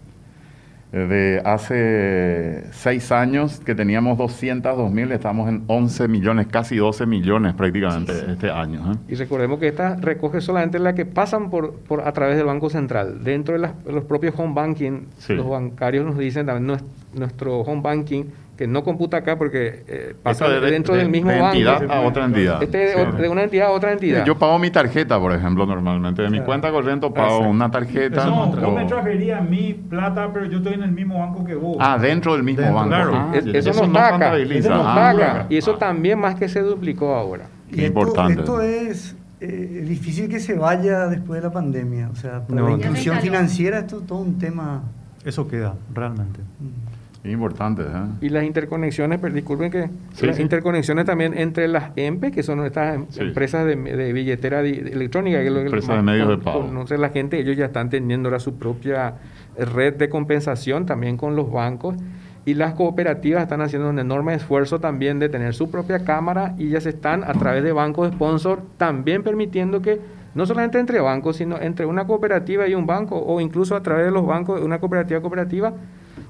Eh, De hace seis años que teníamos 202 mil, estamos en 11 millones, casi 12 millones prácticamente este año. ¿eh? Y recordemos que esta recoge solamente la que pasan por, por a través del Banco Central. Dentro de las- los propios home banking, Sí. los bancarios nos dicen también nues- nuestro home banking, que no computa acá porque eh, pasa de- dentro de- del mismo de banco. entidad a otra entidad. Este de, Sí. o- de una entidad a otra entidad. Yo pago mi tarjeta, por ejemplo, normalmente. De mi Claro. cuenta corriente pago Exacto. una tarjeta. No, vos me transferías mi plata, pero yo estoy en el mismo banco que vos. Ah, dentro del mismo Dentro, banco. claro. Ah, Es- eso, eso no está acá. contabiliza. Eso no Ah, está acá. claro. Y eso Ah. también más que se duplicó ahora. Y esto, Importante. esto es eh, difícil que se vaya después de la pandemia. O sea, para No, la inclusión financiera esto es todo un tema. Eso queda, realmente. mm. Es importante, ¿eh? Y las interconexiones, pero disculpen que Sí, las sí. interconexiones también entre las EMPE, que son estas em- Sí. empresas de, de billetera electrónica, que es lo que Empresas de medios de pago. conoce la gente, ellos ya están teniendo ahora su propia red de compensación también con los bancos. Y las cooperativas están haciendo un enorme esfuerzo también de tener su propia cámara y ya se están a través de bancos sponsor también permitiendo que no solamente entre bancos, sino entre una cooperativa y un banco o incluso a través de los bancos, una cooperativa cooperativa.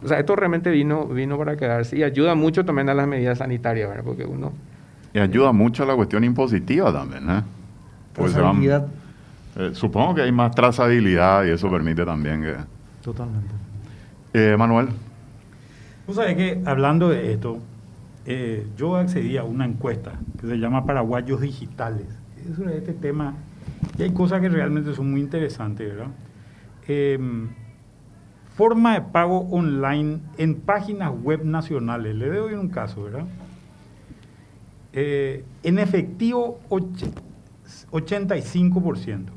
O sea, esto realmente vino, vino para quedarse y ayuda mucho también a las medidas sanitarias, ¿verdad? Porque uno... Y ayuda mucho a la cuestión impositiva también, ¿eh? Pues se van- eh, supongo que hay más trazabilidad y eso permite también que... Totalmente. Eh, Manuel. Tú sabes que hablando de esto, eh, yo accedí a una encuesta que se llama Paraguayos Digitales. Es sobre este tema y hay cosas que realmente son muy interesantes, ¿verdad? Forma de pago online en páginas web nacionales. Le doy un caso, ¿verdad? Eh, en efectivo, 85%.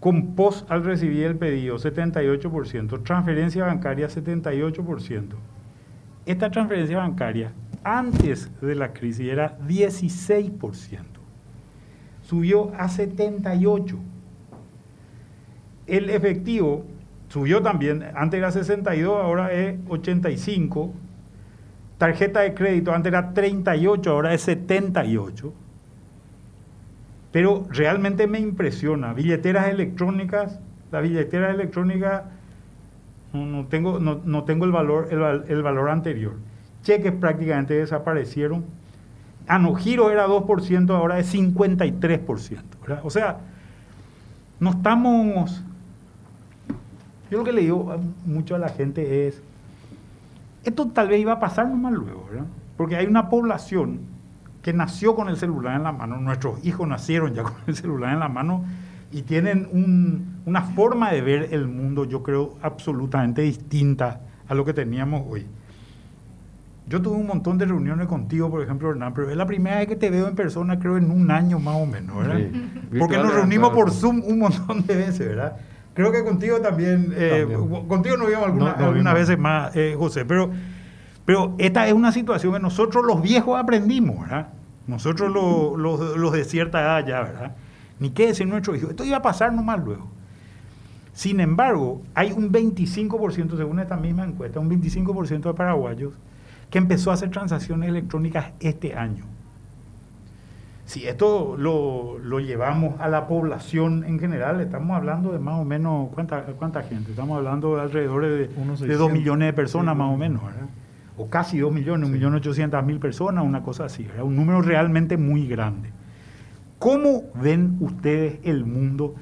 Con post al recibir el pedido, 78%. Transferencia bancaria, 78%. Esta transferencia bancaria, antes de la crisis, era 16%. Subió a 78%. El efectivo subió también, antes era 62, ahora es 85. Tarjeta de crédito, antes era 38, ahora es 78. Pero realmente me impresiona. Billeteras electrónicas, la billetera electrónica no, tengo, no, tengo el valor, el, valor anterior. Cheques prácticamente desaparecieron. Anogiro era 2%, ahora es 53%. O sea, no estamos yo lo que le digo mucho a la gente es, esto tal vez iba a pasar nomás luego, ¿verdad? Porque hay una población que nació con el celular en la mano, nuestros hijos nacieron ya con el celular en la mano y tienen una forma de ver el mundo, yo creo, absolutamente distinta a lo que teníamos hoy. Yo tuve un montón de reuniones contigo, por ejemplo, Hernán, pero es la primera vez que te veo en persona, creo, en un año más o menos, ¿verdad? Porque nos reunimos por Zoom un montón de veces, ¿verdad? Creo que contigo también, eh, contigo no vimos alguna, algunas veces más, eh, José, pero, pero esta es una situación que nosotros los viejos aprendimos, ¿verdad? Nosotros los, los, de cierta edad ya, ¿verdad? Ni qué decir nuestro hijo. Esto iba a pasar nomás luego. Sin embargo, hay un 25%, según esta misma encuesta, un 25% de paraguayos que empezó a hacer transacciones electrónicas este año. Si esto lo, llevamos a la población en general, estamos hablando de más o menos, ¿cuánta, cuánta gente? Estamos hablando de alrededor de, de 2 millones de personas más o menos, ¿verdad? O casi 2 millones, 1.800.000 personas, una cosa así, ¿verdad? Un número realmente muy grande. ¿Cómo ven ustedes el mundo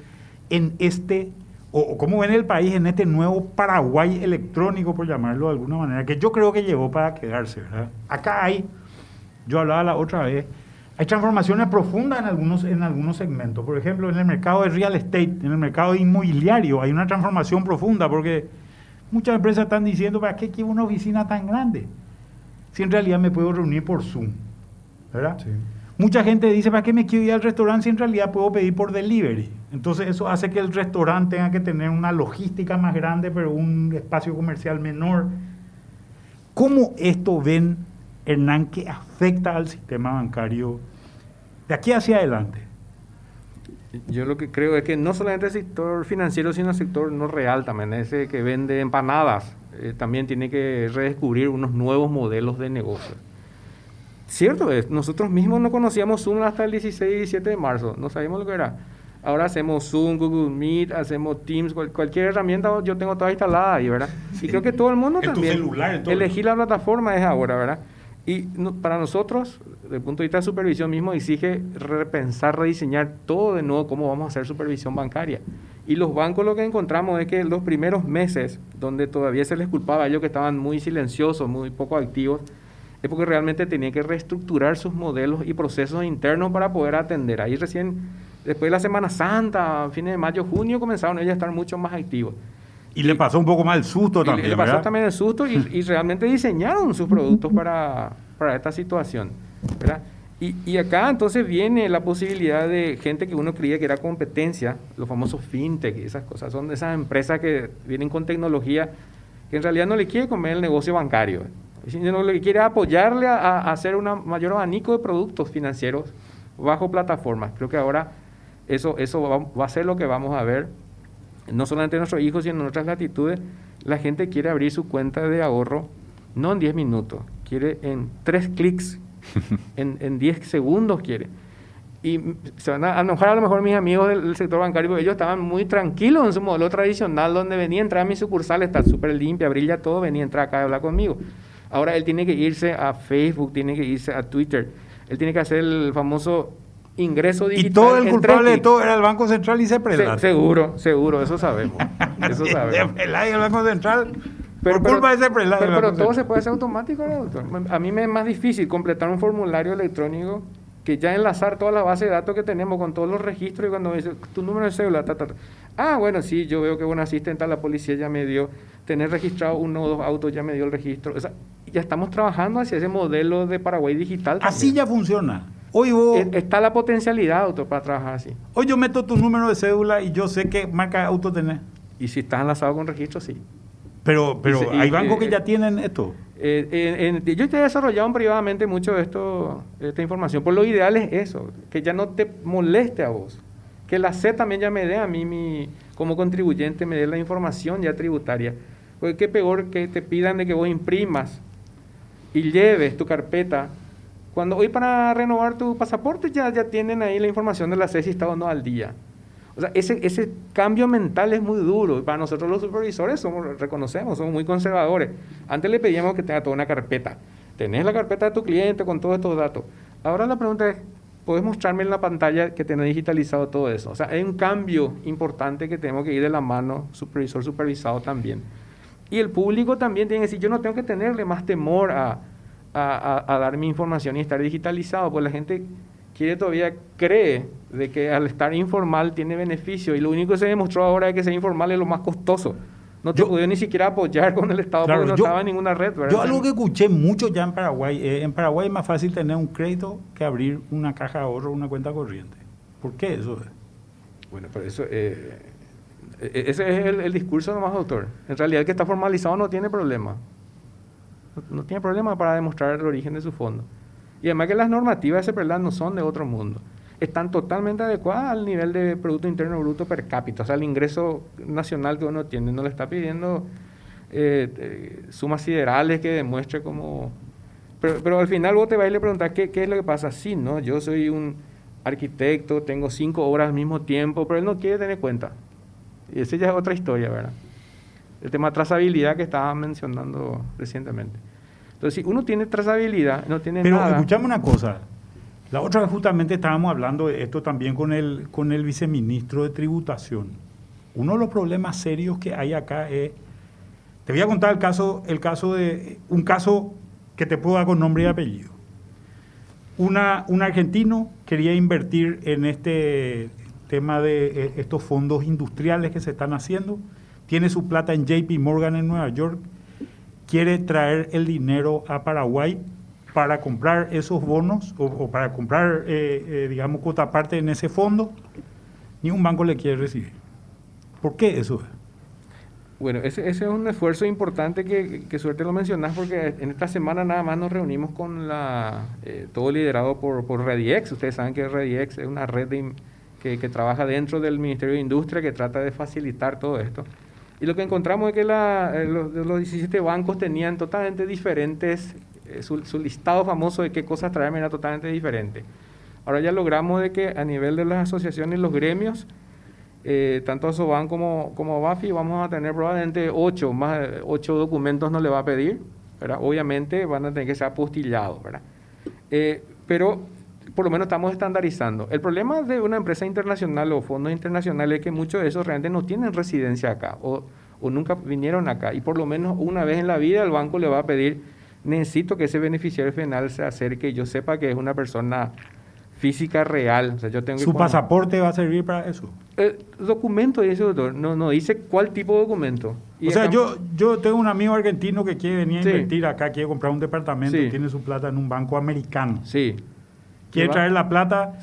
en este, o cómo ven el país en este nuevo Paraguay electrónico, por llamarlo de alguna manera, que yo creo que llegó para quedarse, ¿verdad? Acá hay, yo hablaba la otra vez, hay transformaciones profundas en algunos, en algunos segmentos. Por ejemplo, en el mercado de real estate, en el mercado inmobiliario, hay una transformación profunda porque muchas empresas están diciendo, ¿para qué quiero una oficina tan grande? Si en realidad me puedo reunir por Zoom. ¿Verdad? Mucha gente dice, ¿para qué me quiero ir al restaurante si en realidad puedo pedir por delivery? Entonces eso hace que el restaurante tenga que tener una logística más grande, pero un espacio comercial menor. ¿Cómo esto ven, Hernán, que afecta al sistema bancario de aquí hacia adelante. Yo lo que creo es que no solamente el sector financiero, sino el sector no real también, ese que vende empanadas, eh, también tiene que redescubrir unos nuevos modelos de negocio. Cierto es, nosotros mismos no conocíamos Zoom hasta el 16 y 17 de marzo, no sabíamos lo que era. Ahora hacemos Zoom, Google Meet, hacemos Teams, cualquier herramienta yo tengo toda instalada ahí, ¿verdad? Y creo que todo el mundo también. celular, elegir la plataforma es ahora, ¿verdad? Y para nosotros, desde el punto de vista de supervisión mismo, exige repensar, rediseñar todo de nuevo cómo vamos a hacer supervisión bancaria. Y los bancos lo que encontramos es que los primeros meses, donde todavía se les culpaba a ellos que estaban muy silenciosos, muy poco activos, es porque realmente tenían que reestructurar sus modelos y procesos internos para poder atender. Ahí recién, después de la Semana Santa, fines de mayo, junio, comenzaron ellos a estar mucho más activos. Y, le pasó un poco más el susto también. le pasó también el susto y, realmente diseñaron sus productos para, para esta situación. ¿verdad? Y, y, acá entonces viene la posibilidad de gente que uno creía que era competencia, los famosos fintech y esas cosas. Son esas empresas que vienen con tecnología que en realidad no le quiere comer el negocio bancario, sino le quiere apoyarle a, hacer un mayor abanico de productos financieros bajo plataformas. Creo que ahora eso, eso va, va a ser lo que vamos a ver no solamente en nuestros hijos, sino en otras latitudes, la gente quiere abrir su cuenta de ahorro no en 10 minutos, quiere en 3 clics, en, 10 segundos quiere. Y se van a enojar a lo mejor mis amigos del, sector bancario, porque ellos estaban muy tranquilos en su modelo tradicional, donde venía a entrar a mi sucursal, está súper limpia, brilla todo, venía a entrar acá a hablar conmigo. Ahora él tiene que irse a Facebook, tiene que irse a Twitter, él tiene que hacer el famoso ingreso digital. Y todo el culpable de todo era el Banco Central y se Se, seguro, seguro, eso sabemos. Eso sabemos. el Banco Central pero, por culpa de ese Pero, pero todo se puede hacer automático, doctor. A mí me es más difícil completar un formulario electrónico que ya enlazar toda la base de datos que tenemos con todos los registros y cuando dice tu número de cédula, ta, ta, ah, bueno, sí, yo veo que un asistente a la policía ya me dio, tener registrado uno o dos autos ya me dio el registro. O sea, ya estamos trabajando hacia ese modelo de Paraguay digital. Así ya funciona. Hoy Está la potencialidad, doctor, para trabajar así. Hoy yo meto tu número de cédula y yo sé qué marca de auto tenés. Y si estás enlazado con registro, sí. Pero, pero hay bancos que ya tienen esto. Eh, yo te he desarrollado privadamente mucho esto, esta información. Por lo ideal es eso, que ya no te moleste a vos. Que la C también ya me dé a mí, mi, como contribuyente, me dé la información ya tributaria. Porque qué peor que te pidan de que vos imprimas y lleves tu carpeta. Cuando hoy para renovar tu pasaporte ya, ya tienen ahí la información de la C si está o no al día. O sea, ese, ese cambio mental es muy duro. Para nosotros los supervisores somos, reconocemos, somos muy conservadores. Antes le pedíamos que tenga toda una carpeta. Tenés la carpeta de tu cliente con todos estos datos. Ahora la pregunta es, ¿puedes mostrarme en la pantalla que tenés digitalizado todo eso? O sea, hay un cambio importante que tenemos que ir de la mano, supervisor supervisado también. Y el público también tiene que decir, yo no tengo que tenerle más temor a, a, a dar mi información y estar digitalizado, pues la gente quiere todavía cree de que al estar informal tiene beneficio y lo único que se demostró ahora es que ser informal es lo más costoso. No te pudo ni siquiera apoyar con el Estado porque no estaba en ninguna red. Yo algo que escuché mucho ya en Paraguay, eh, en Paraguay es más fácil tener un crédito que abrir una caja de ahorro o una cuenta corriente. ¿Por qué eso? Bueno, pero eso... Eh, e-, ese es el, discurso nomás, doctor. En realidad el que está formalizado no tiene problema. No tiene problema para demostrar el origen de su fondo. Y además que las normativas de ese no son de otro mundo. Están totalmente adecuadas al nivel de Producto Interno Bruto per cápita, o sea, el ingreso nacional que uno tiene. No le está pidiendo eh, eh, sumas siderales que demuestre como... Pero, al final vos te vas y le preguntas, ¿qué, ¿qué es lo que pasa? Sí, ¿no? Yo soy un arquitecto, tengo cinco obras al mismo tiempo, pero él no quiere tener cuenta. Y esa ya es otra historia, ¿verdad? El tema de trazabilidad que estaba mencionando recientemente. Entonces, si uno tiene trazabilidad, no tiene Pero nada. Pero escuchame una cosa. La otra vez justamente estábamos hablando de esto también con el, con el viceministro de Tributación. Uno de los problemas serios que hay acá es. Te voy a contar el caso, el caso de. Un caso que te puedo dar con nombre y apellido. Una, un argentino quería invertir en este tema de eh, estos fondos industriales que se están haciendo. Tiene su plata en JP Morgan en Nueva York quiere traer el dinero a Paraguay para comprar esos bonos o, para comprar, eh, eh, digamos, cuota parte en ese fondo, ni un banco le quiere recibir. ¿Por qué eso? Bueno, ese, es un esfuerzo importante que, que, suerte lo mencionas porque en esta semana nada más nos reunimos con la, eh, todo liderado por, por Rediex. Ustedes saben que Rediex es una red que, que trabaja dentro del Ministerio de Industria que trata de facilitar todo esto. Y lo que encontramos es que eh, los, 17 bancos tenían totalmente diferentes, eh, su, listado famoso de qué cosas traerme era totalmente diferente. Ahora ya logramos de que a nivel de las asociaciones, los gremios, eh, tanto a Soban como, como Bafi, vamos a tener probablemente 8, más ocho documentos no le va a pedir, ¿verdad? Obviamente van a tener que ser apostillados, ¿verdad? pero por lo menos estamos estandarizando. El problema de una empresa internacional o fondos internacionales es que muchos de esos realmente no tienen residencia acá o, o, nunca vinieron acá. Y por lo menos una vez en la vida el banco le va a pedir, necesito que ese beneficiario final se acerque y yo sepa que es una persona física real. O sea, yo tengo ¿Su pasaporte va a servir para eso? El documento dice, doctor, no, no dice cuál tipo de documento. o sea, yo, yo tengo un amigo argentino que quiere venir a invertir acá, quiere comprar un departamento, tiene su plata en un banco americano. Sí quiere traer la plata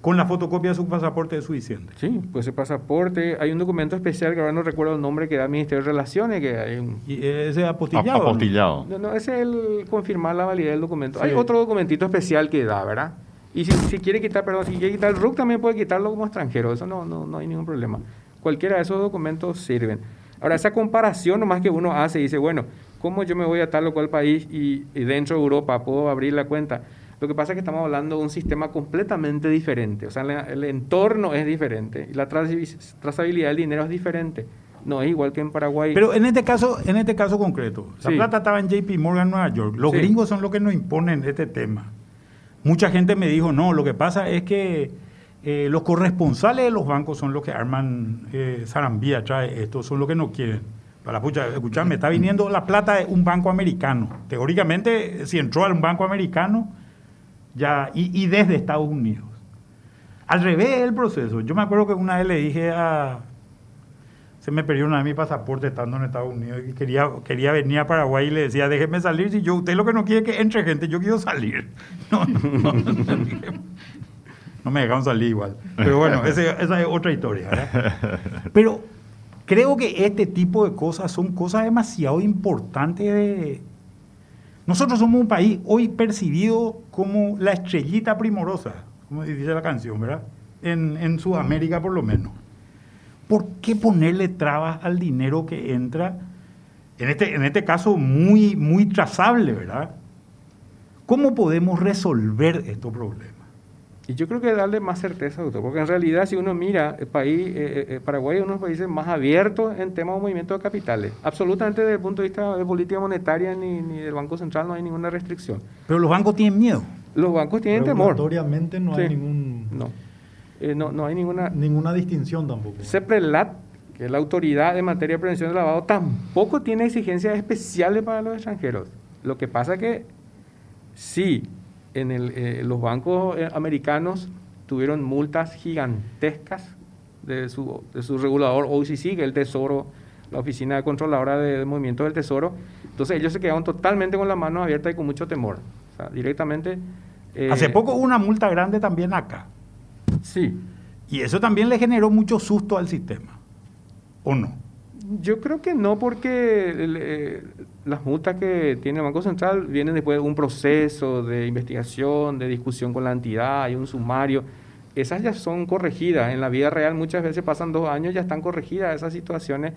con la fotocopia de su pasaporte de su diciembre. Sí, pues ese pasaporte, hay un documento especial que ahora no recuerdo el nombre que da el Ministerio de Relaciones, que hay un... ¿Y ese apostillado? Apostillado. No, ese es el confirmar la validez del documento. Hay otro documentito especial que da, ¿verdad? Y si, quiere quitar, perdón, si quiere quitar el RUC también puede quitarlo como extranjero, eso no, no, no hay ningún problema. Cualquiera de esos documentos sirven. Ahora, esa comparación nomás que uno hace y dice, bueno, ¿cómo yo me voy a tal o cual país y, y dentro de Europa puedo abrir la cuenta? Lo que pasa es que estamos hablando de un sistema completamente diferente, o sea, el, entorno es diferente la trazabilidad del dinero es diferente. No es igual que en Paraguay. Pero en este caso, en este caso concreto, la plata estaba en JP Morgan, Nueva York. Los gringos son los que nos imponen este tema. mucha gente me dijo, no, lo que pasa es que eh, los corresponsales de los bancos son los que arman eh, zarambía, trae esto, son los que no quieren. Para pucha, escuchame, está viniendo la plata de un banco americano. Teóricamente, si entró a un banco americano, ya, y, desde Estados Unidos. Al revés el proceso. Yo me acuerdo que una vez le dije a. Se me perdió una vez mi pasaporte estando en Estados Unidos y quería, quería venir a Paraguay y le decía, déjeme salir. Si yo, usted lo que no quiere es que entre gente, yo quiero salir. No, no, no, me dejaron salir igual. Pero bueno, esa es otra historia. Pero Creo que este tipo de cosas son cosas demasiado importantes de... Nosotros somos un país hoy percibido como la estrellita primorosa, como dice la canción, ¿verdad? En, Sudamérica por lo menos. ¿Por qué ponerle trabas al dinero que entra? En este, en este caso muy, muy trazable, ¿verdad? ¿Cómo podemos resolver estos problemas? Y yo creo que darle más certeza, doctor, porque en realidad si uno mira, el país, eh, eh, eh, Paraguay es uno de los países más abiertos en temas de movimiento de capitales. Absolutamente desde el punto de vista de política monetaria ni, ni del Banco Central no hay ninguna restricción. Pero los bancos tienen miedo. Los bancos tienen temor. Regulatoriamente no hay ningún... No. no, no hay ninguna... Ninguna distinción tampoco. CEPRELAT, que es la autoridad en materia de prevención del lavado, tampoco tiene exigencias especiales para los extranjeros. Lo que pasa que sí en el, eh, los bancos eh, americanos tuvieron multas gigantescas de su, de su regulador OCC, que el Tesoro, la Oficina de Controladora de, Movimiento del Tesoro. Entonces ellos se quedaron totalmente con las manos abiertas y con mucho temor. O sea, directamente... Eh, Hace poco hubo una multa grande también acá. Sí. Y eso también le generó mucho susto al sistema. ¿O no? Yo creo que no, porque eh, las multas que tiene el Banco Central vienen después de un proceso de investigación, de discusión con la entidad, hay un sumario. Esas ya son corregidas. En la vida real muchas veces pasan dos años, ya están corregidas esas situaciones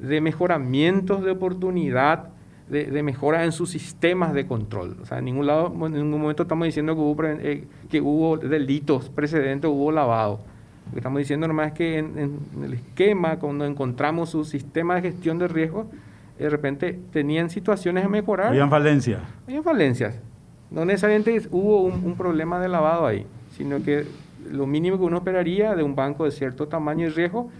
de mejoramientos de oportunidad, de, mejora en sus sistemas de control. O sea, en ningún lado, en ningún momento estamos diciendo que hubo, eh, que hubo delitos precedentes, hubo lavado lo que estamos diciendo nomás es que en, el esquema, cuando encontramos su sistema de gestión de riesgo, de repente tenían situaciones a mejorar. Habían falencias. Habían falencias. No necesariamente hubo un, problema de lavado ahí, sino que lo mínimo que uno esperaría de un banco de cierto tamaño y riesgo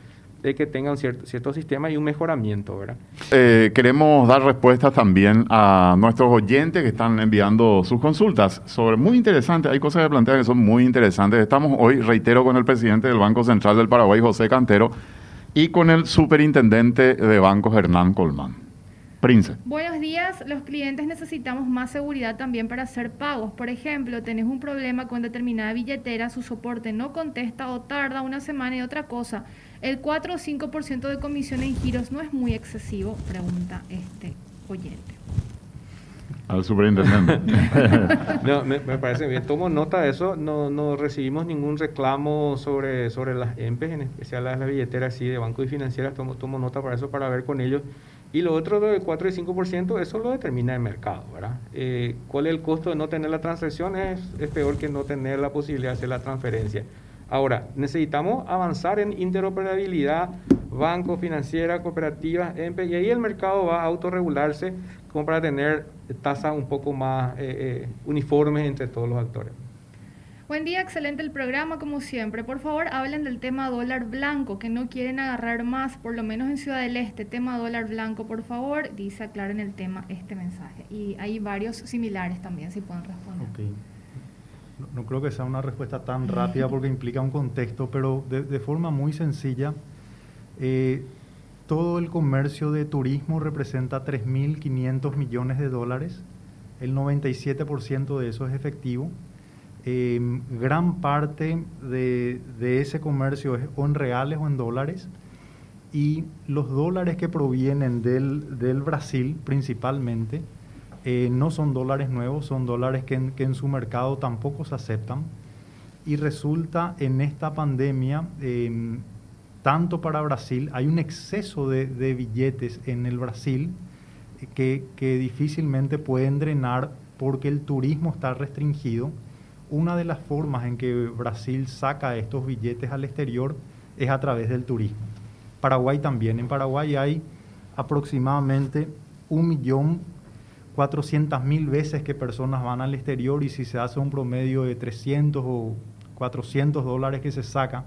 de que tenga un cierto, cierto sistema y un mejoramiento, ¿verdad? Eh, queremos dar respuestas también a nuestros oyentes que están enviando sus consultas sobre muy interesantes, hay cosas que plantean que son muy interesantes. Estamos hoy, reitero, con el presidente del Banco Central del Paraguay, José Cantero, y con el superintendente de bancos, Hernán Colmán. Prince. Buenos días. Los clientes necesitamos más seguridad también para hacer pagos. Por ejemplo, tenés un problema con determinada billetera, su soporte no contesta o tarda una semana y otra cosa. ¿El 4 o 5% de comisión en giros no es muy excesivo? Pregunta este oyente. Al superintendente. no, me, parece bien. Tomo nota de eso. No, no recibimos ningún reclamo sobre, sobre las EMPES, en especial las, billeteras así de bancos y financieras. Tomo, tomo nota para eso, para ver con ellos y lo otro del 4 y 5%, eso lo determina el mercado, ¿verdad? Eh, ¿Cuál es el costo de no tener la transacción? Es, es peor que no tener la posibilidad de hacer la transferencia. Ahora, necesitamos avanzar en interoperabilidad, banco, financiera, cooperativas, y ahí el mercado va a autorregularse como para tener tasas un poco más eh, eh, uniformes entre todos los actores. Buen día, excelente el programa como siempre. Por favor, hablen del tema dólar blanco, que no quieren agarrar más, por lo menos en Ciudad del Este. Tema dólar blanco, por favor, dice aclaren el tema, este mensaje. Y hay varios similares también, si pueden responder. No, creo que sea una respuesta tan rápida porque implica un contexto, pero de, forma muy sencilla, eh, todo el comercio de turismo representa 3.500 millones de dólares, el 97% de eso es efectivo. Em, gran parte de, ese comercio es o en reales o en dólares. Y los dólares que provienen del, Brasil principalmente eh, no son dólares nuevos, son dólares que en, su mercado tampoco se aceptan y resulta en esta pandemia, em, tanto para Brasil, hay un exceso de, billetes en el Brasil que, que difícilmente pueden drenar porque el turismo está restringido una de las formas en que Brasil saca estos billetes al exterior es a través del turismo. Paraguay también. En Paraguay hay aproximadamente un millón 400 mil veces que personas van al exterior y si se hace un promedio de 300 o 400 dólares que se saca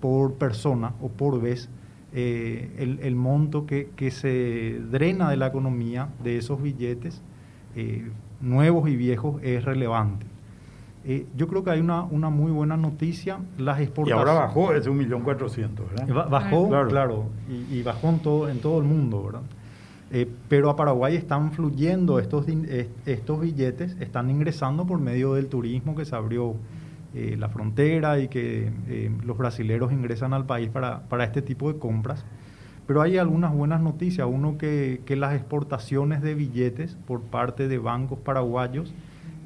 por persona o por vez, eh, el, monto que, se drena de la economía de esos billetes, eh, nuevos y viejos, es relevante. Eh, yo creo que hay una, una muy buena noticia. Las exportaciones. Y ahora bajó ese 1.400.000, ¿verdad? Bajó, claro, y, bajó en todo, en todo el mundo, ¿verdad? Pero a Paraguay están fluyendo estos, estos billetes, están ingresando por medio del turismo que se abrió eh, la frontera y que eh, los brasileros ingresan al país para, este tipo de compras. Pero hay algunas buenas noticias. Uno, que, las exportaciones de billetes por parte de bancos paraguayos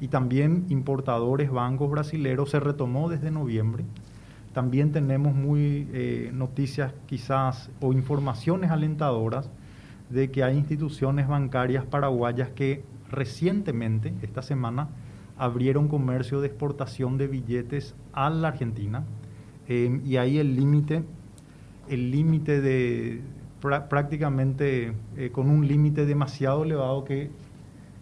y también importadores bancos brasileros se retomó desde noviembre. También tenemos muy eh, noticias quizás o informaciones alentadoras de que hay instituciones bancarias paraguayas que recientemente, esta semana, abrieron comercio de exportación de billetes a la Argentina eh, y ahí el límite, el límite de prácticamente eh, con un límite demasiado elevado que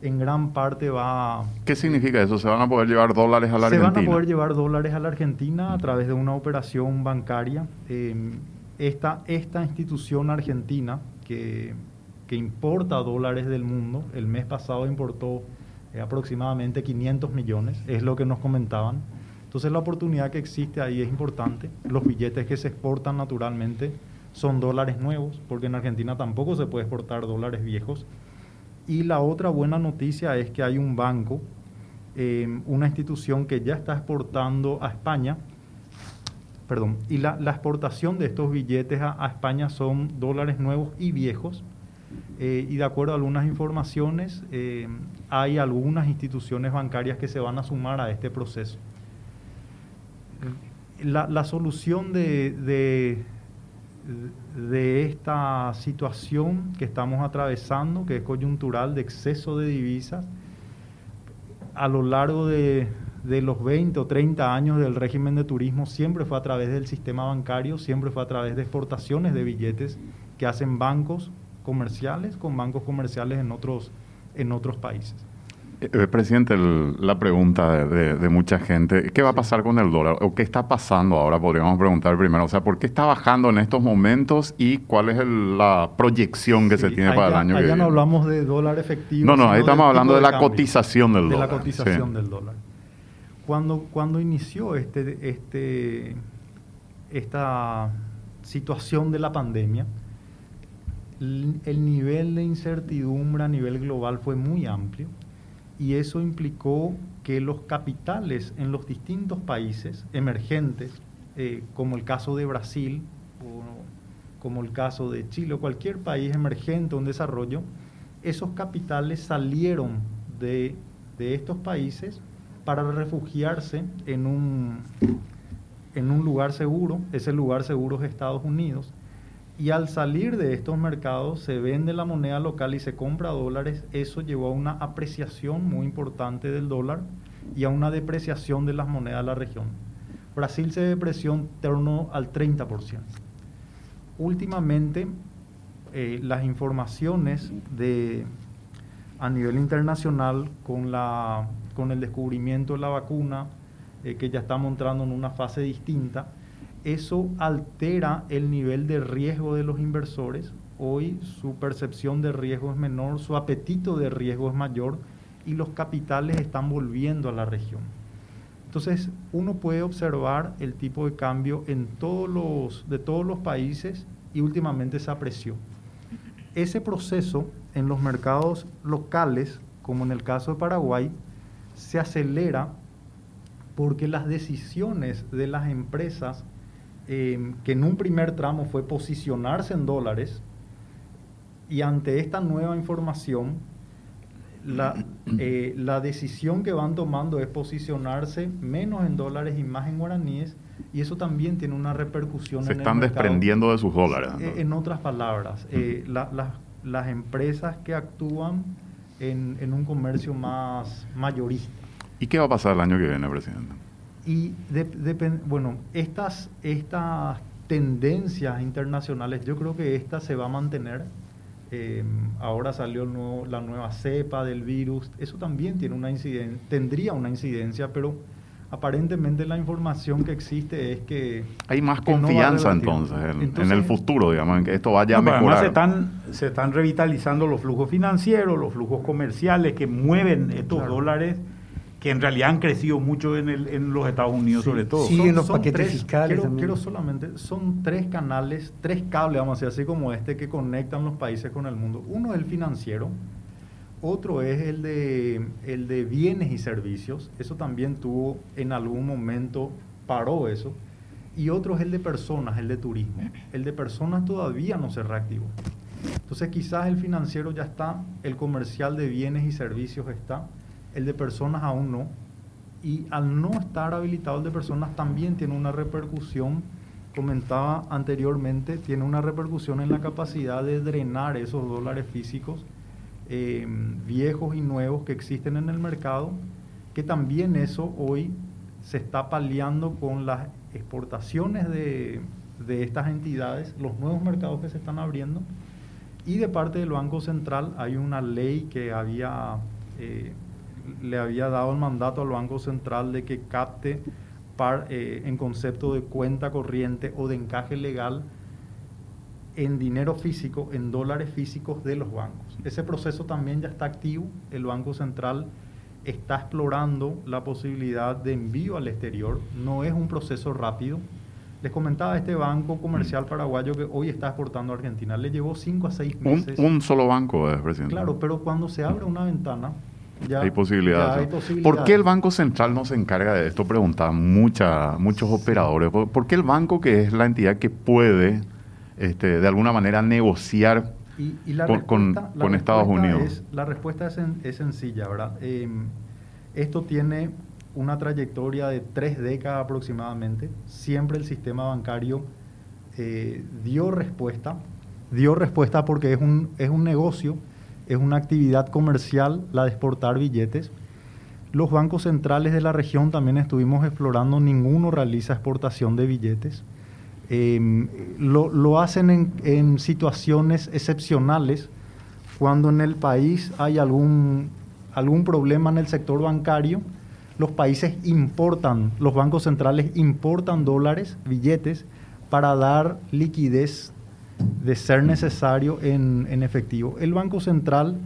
en gran parte va... ¿Qué significa eso? ¿Se van a poder llevar dólares a la Argentina? Se van a poder llevar dólares a la Argentina a través de una operación bancaria. Eh, esta, esta institución argentina que, que importa dólares del mundo, el mes pasado importó aproximadamente 500 millones, es lo que nos comentaban. Entonces la oportunidad que existe ahí es importante. Los billetes que se exportan naturalmente son dólares nuevos, porque en Argentina tampoco se puede exportar dólares viejos. Y la otra buena noticia es que hay un banco, eh, una institución que ya está exportando a España, perdón, y la, exportación de estos billetes a España son dólares nuevos y viejos eh, y de acuerdo a algunas informaciones, eh, hay algunas instituciones bancarias que se van a sumar a este proceso. La, solución de, de, esta situación que estamos atravesando, que es coyuntural de exceso de divisas, a lo largo de, de los 20 o 30 años del régimen de turismo siempre fue a través del sistema bancario, siempre fue a través de exportaciones de billetes que hacen bancos comerciales con bancos comerciales en otros, en otros países. Eh, eh, presidente, la pregunta de, mucha gente, ¿qué va a pasar con el dólar? ¿O qué está pasando ahora? Podríamos preguntar primero. O sea, ¿por qué está bajando en estos momentos y cuál es la proyección que se tiene para el año que viene? no hablamos de dólar efectivo. No, no, ahí estamos hablando de, la cotización del dólar. De la cotización del dólar. Cuando, cuando inició este, este, esta situación de la pandemia, el nivel de incertidumbre a nivel global fue muy amplio y eso implicó que los capitales en los distintos países emergentes, eh, como el caso de Brasil o como el caso de Chile o cualquier país emergente o en desarrollo, esos capitales salieron de, de estos países para refugiarse en un, en un lugar seguro, ese lugar seguro es Estados Unidos, y al salir de estos mercados se vende la moneda local y se compra dólares, eso llevó a una apreciación muy importante del dólar y a una depreciación de las monedas de la región. Brasil se depreció en torno al 30%. Últimamente, eh, las informaciones de, a nivel internacional con, la, con el descubrimiento de la vacuna, eh, que ya estamos entrando en una fase distinta, eso altera el nivel de riesgo de los inversores. Hoy su percepción de riesgo es menor, su apetito de riesgo es mayor y los capitales están volviendo a la región. Entonces, uno puede observar el tipo de cambio en todos los, de todos los países y últimamente se apreció. Ese proceso en los mercados locales, como en el caso de Paraguay, se acelera porque las decisiones de las empresas Em, que en un primer tramo fue posicionarse en dólares y ante esta nueva información, la, eh, la decisión que van tomando es posicionarse menos en dólares y más en guaraníes y eso también tiene una repercusión. Se están desprendiendo de sus dólares. Eh, en otras palabras, eh, las empresas que actúan en, en un comercio más mayorista. ¿Y qué va a pasar el año que viene, presidente? Y bueno, estas, estas tendencias internacionales, yo creo que esta se va a mantener. eh, ahora salió la nueva cepa del virus, eso también tiene una tendría una incidencia, pero aparentemente la información que existe es que... Hay más confianza entonces, en, el futuro, digamos, en que esto vaya a mejorar. se están, se están revitalizando los flujos financieros, los flujos comerciales que mueven estos dólares que en realidad han crecido mucho en, el, en los Estados Unidos sobre todo. Sí, en los paquetes fiscales quiero, quiero, solamente, son tres canales, tres cables, vamos a decir, así como este, que conectan los países con el mundo. Uno es el financiero, otro es el de, el de bienes y servicios, eso también tuvo en algún momento, paró eso. Y otro es el de personas, el de turismo. El de personas todavía no se reactivó. Entonces quizás el financiero ya está, el comercial de bienes y servicios está, el de personas aún no. Y al no estar habilitado el de personas también tiene una repercusión, comentaba anteriormente, tiene una repercusión en la capacidad de drenar esos dólares físicos eh, viejos y nuevos que existen en el mercado, que también eso hoy se está paliando con las exportaciones de, de estas entidades, los nuevos mercados que se están abriendo. Y de parte del Banco Central hay una ley que había eh, le había dado el mandato al Banco Central de que capte eh, en concepto de cuenta corriente o de encaje legal en dinero físico, en dólares físicos de los bancos. Ese proceso también ya está activo. El Banco Central está explorando la posibilidad de envío al exterior. No es un proceso rápido. Les comentaba este banco comercial paraguayo que hoy está exportando a Argentina. Le llevó cinco a seis meses. Un, solo banco, es, presidente. Claro, pero cuando se abre una ventana, hay, posibilidades. ¿Por qué el Banco Central no se encarga de esto? Preguntan mucha, muchos operadores. ¿Por, qué el banco, que es la entidad que puede este, de alguna manera negociar con, Estados Unidos? la respuesta es, sencilla, ¿verdad? Em, esto tiene una trayectoria de tres décadas aproximadamente. Siempre el sistema bancario eh, dio respuesta. Dio respuesta porque es un, es un negocio es una actividad comercial la de exportar billetes. Los bancos centrales de la región también estuvimos explorando, ninguno realiza exportación de billetes. Em, lo, hacen en, situaciones excepcionales, cuando en el país hay algún, algún problema en el sector bancario, los países importan, los bancos centrales importan dólares, billetes, para dar liquidez de ser necesario en, efectivo. El Banco Central,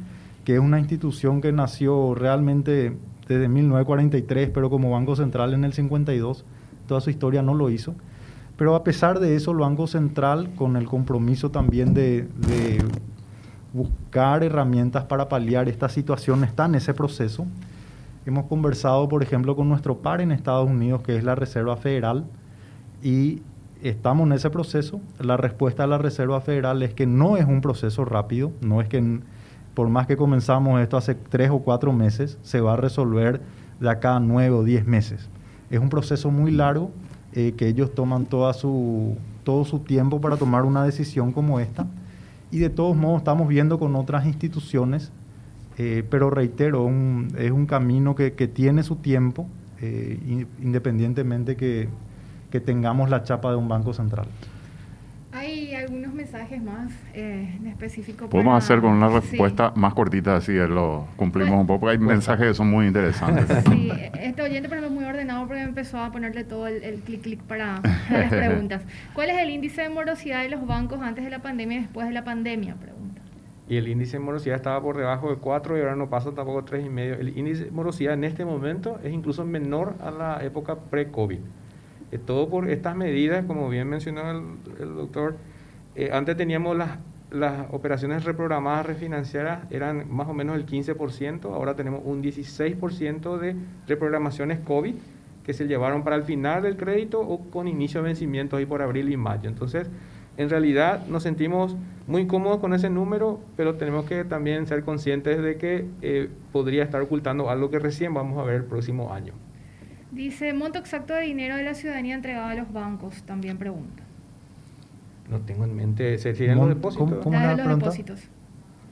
que es una institución que nació realmente desde 1943, pero como Banco Central en el 52, toda su historia no lo hizo. Pero a pesar de eso, el Banco Central, con el compromiso también de buscar herramientas para paliar esta situación, está en ese proceso. Hemos conversado, por ejemplo, con nuestro par en Estados Unidos, que es la Reserva Federal, y estamos en ese proceso. La respuesta de la Reserva Federal es que no es un proceso rápido, no es que por más que comenzamos esto hace tres o cuatro meses, se va a resolver de acá nueve o diez meses. Es un proceso muy largo eh, que ellos toman toda su, todo su tiempo para tomar una decisión como esta. Y de todos modos estamos viendo con otras instituciones, eh, pero reitero, es un camino que, tiene su tiempo, eh, independientemente que que tengamos la chapa de un banco central. Hay algunos mensajes más eh, en específico. Podemos hacer con una respuesta más cortita, así lo cumplimos un poco. Hay mensajes que son muy interesantes. Sí, este oyente, pero muy ordenado porque empezó a ponerle todo el, clic clic para las preguntas. ¿Cuál es el índice de morosidad de los bancos antes de la pandemia y después de la pandemia? Pregunta. Y el índice de morosidad estaba por debajo de 4 y ahora no pasa tampoco 3,5. El índice de morosidad en este momento es incluso menor a la época pre-COVID. Eh, todo por estas medidas, como bien mencionó el, doctor, eh, antes teníamos las, las operaciones reprogramadas refinanciadas, eran más o menos el 15%, ahora tenemos un 16% de reprogramaciones COVID que se llevaron para el final del crédito o con inicio de vencimiento ahí por abril y mayo. Entonces, en realidad nos sentimos muy cómodos con ese número, pero tenemos que también ser conscientes de que eh, podría estar ocultando algo que recién vamos a ver el próximo año. Dice, monto exacto de dinero de la ciudadanía entregado a los bancos, también pregunta. No tengo en mente, ¿se los depósitos? ¿Cómo, la los depósitos.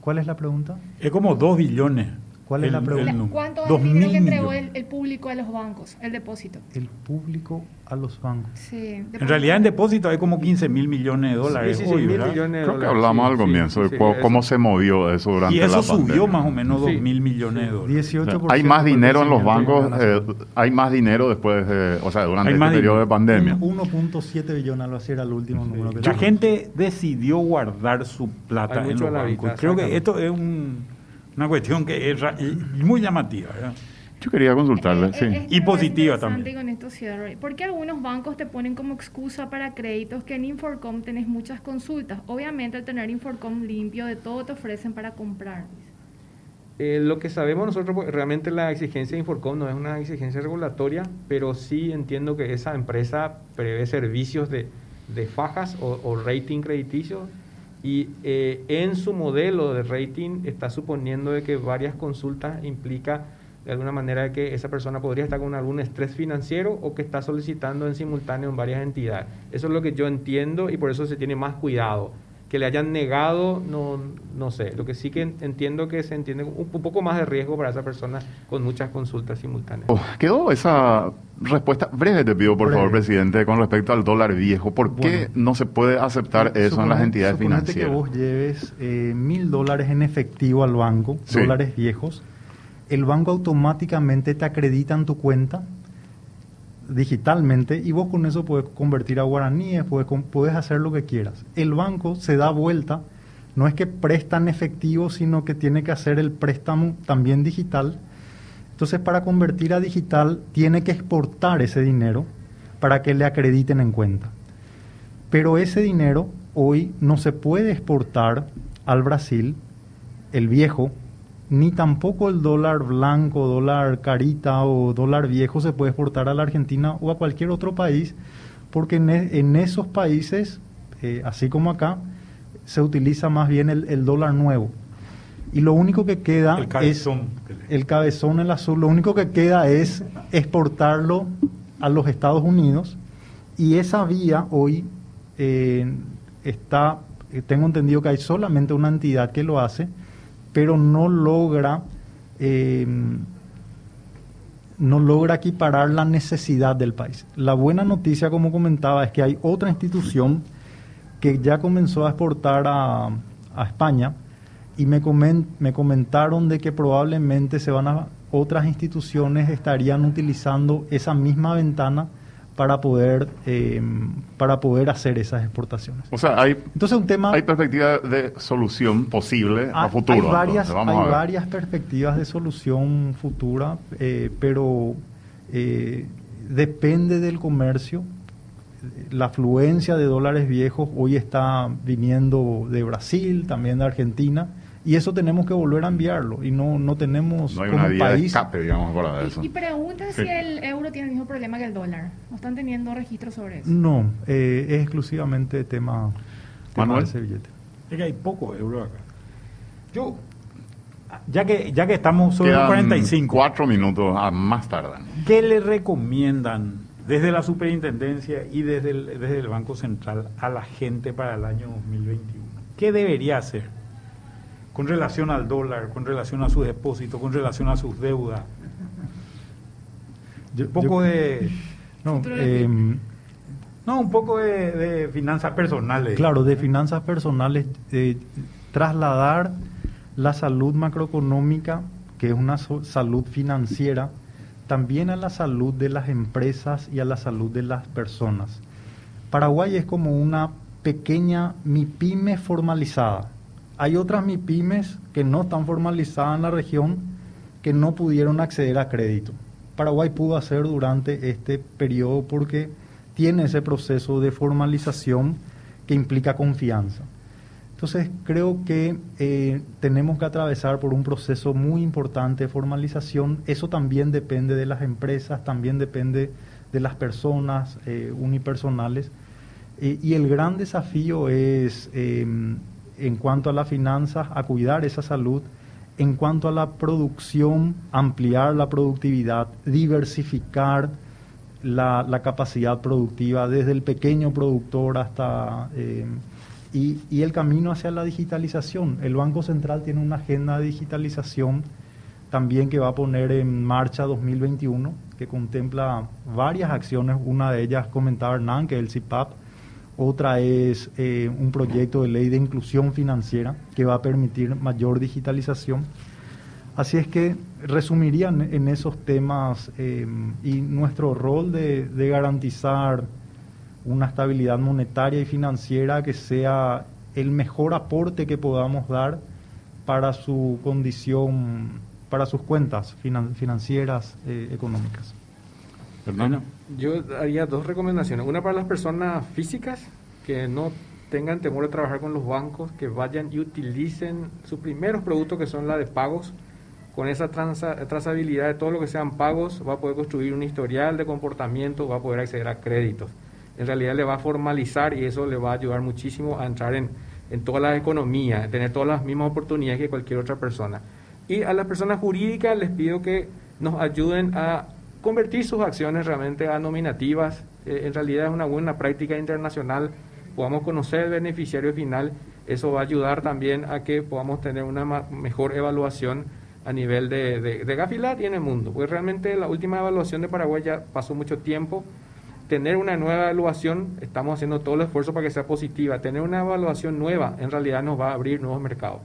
¿Cuál es la pregunta? Es como 2 billones. ¿Cuál es la pregunta? ¿Cuánto es el dinero que entregó el, público a los bancos, el depósito? El público a los bancos. Sí. En realidad en depósito hay como 15 mil millones de dólares. Sí, mil millones Creo que hablamos al comienzo de cómo, se movió eso durante la pandemia. Y eso subió más o menos 2 mil millones de dólares. 18% hay más dinero en los bancos, eh, hay más dinero después, de, o sea, durante el este periodo de pandemia. 1.7 billones, lo hacía era el último número que La gente decidió guardar su plata en los bancos. Creo que esto es un una cuestión que es muy llamativa. Yo quería consultarle, sí. y positiva también. Con esto porque algunos bancos te ponen como excusa para créditos que en Inforcom tenés muchas consultas. Obviamente al tener Inforcom limpio de todo te ofrecen para comprar. Eh, lo que sabemos nosotros, pues, realmente la exigencia de Inforcom no es una exigencia regulatoria, pero sí entiendo que esa empresa prevé servicios de, de fajas o, o rating crediticio y eh, en su modelo de rating está suponiendo de que varias consultas implica de alguna manera que esa persona podría estar con algún estrés financiero o que está solicitando en simultáneo en varias entidades. Eso es lo que yo entiendo y por eso se tiene más cuidado que le hayan negado, no, no sé. Lo que sí que entiendo que se entiende un, poco más de riesgo para esa persona con muchas consultas simultáneas. Oh, quedó esa respuesta breve, te pido por favor, presidente, con respecto al dólar viejo. ¿Por qué no se puede aceptar eso en las entidades financieras? que vos lleves eh, mil dólares en efectivo al banco, dólares viejos, el banco automáticamente te acredita en tu cuenta digitalmente y vos con eso puedes convertir a guaraníes, puedes, puedes hacer lo que quieras. El banco se da vuelta, no es que presta en efectivo, sino que tiene que hacer el préstamo también digital. Entonces para convertir a digital tiene que exportar ese dinero para que le acrediten en cuenta. Pero ese dinero hoy no se puede exportar al Brasil, el viejo, ni tampoco el dólar blanco, dólar carita o dólar viejo se puede exportar a la Argentina o a cualquier otro país, porque en, e, esos países, eh, así como acá, se utiliza más bien el, dólar nuevo. Y lo único que queda el cabezón. es el cabezón, el azul, lo único que queda es exportarlo a los Estados Unidos y esa vía hoy eh, está, eh, tengo entendido que hay solamente una entidad que lo hace, pero no logra, eh, no logra equiparar la necesidad del país. La buena noticia, como comentaba, es que hay otra institución que ya comenzó a exportar a, España y me, me comentaron de que probablemente se van a, otras instituciones estarían utilizando esa misma ventana para poder eh, para poder hacer esas exportaciones. O sea, hay entonces un tema hay perspectiva de solución posible a, futuro. Hay varias hay varias perspectivas de solución futura, eh, pero eh, depende del comercio. La afluencia de dólares viejos hoy está viniendo de Brasil, también de Argentina y eso tenemos que volver a enviarlo y no, no tenemos no hay una vía de escape, digamos, para eso. Y, pregunta si el euro tiene el mismo problema que el dólar. ¿No están teniendo registro sobre eso? No, eh, es exclusivamente tema, tema de ese billete. Es que hay poco euro acá. Yo, ya que, ya que estamos sobre Quedan 45. Cuatro minutos a más tardan. ¿Qué le recomiendan desde la superintendencia y desde el, desde el Banco Central a la gente para el año 2021? ¿Qué debería hacer? Con relación al dólar, con relación a sus depósitos, con relación a sus deudas. un poco de... No, no, un poco de, finanzas personales. Claro, de finanzas personales, trasladar la salud macroeconómica, que es una salud financiera, también a la salud de las empresas y a la salud de las personas. Paraguay es como una pequeña MIPYME formalizada hay otras MIPIMES que no están formalizadas en la región que no pudieron acceder a crédito. Paraguay pudo hacer durante este periodo porque tiene ese proceso de formalización que implica confianza. Entonces creo que eh, tenemos que atravesar por un proceso muy importante de formalización. Eso también depende de las empresas, también depende de las personas eh, unipersonales. Eh, y el gran desafío es en cuanto a las finanzas, a cuidar esa salud, en cuanto a la producción, ampliar la productividad, diversificar la, capacidad productiva desde el pequeño productor hasta... Eh, y, y, el camino hacia la digitalización. El Banco Central tiene una agenda de digitalización también que va a poner en marcha 2021, que contempla varias acciones. Una de ellas comentaba Hernán, que es el CIPAP. Otra es eh, un proyecto de ley de inclusión financiera que va a permitir mayor digitalización. Así es que resumirían en esos temas eh, y nuestro rol de, garantizar una estabilidad monetaria y financiera que sea el mejor aporte que podamos dar para su condición, para sus cuentas financieras, eh, económicas. Hermano. Yo haría dos recomendaciones. Una para las personas físicas que no tengan temor de trabajar con los bancos, que vayan y utilicen sus primeros productos que son la de pagos. Con esa trazabilidad de todo lo que sean pagos, va a poder construir un historial de comportamiento, va a poder acceder a créditos en realidad le va a formalizar y eso le va a ayudar muchísimo a entrar en, en toda la economía, a tener todas las mismas oportunidades que cualquier otra persona. Y a las personas jurídicas les pido que nos ayuden a convertir sus acciones realmente a nominativas. Eh, en realidad es una buena práctica internacional, podamos conocer el beneficiario final, eso va a ayudar también a que podamos tener una mejor evaluación a nivel de, de, de Gafilat y en el mundo. Pues realmente la última evaluación de Paraguay ya pasó mucho tiempo, tener una nueva evaluación, estamos haciendo todo el esfuerzo para que sea positiva. Tener una evaluación nueva en realidad nos va a abrir nuevos mercados.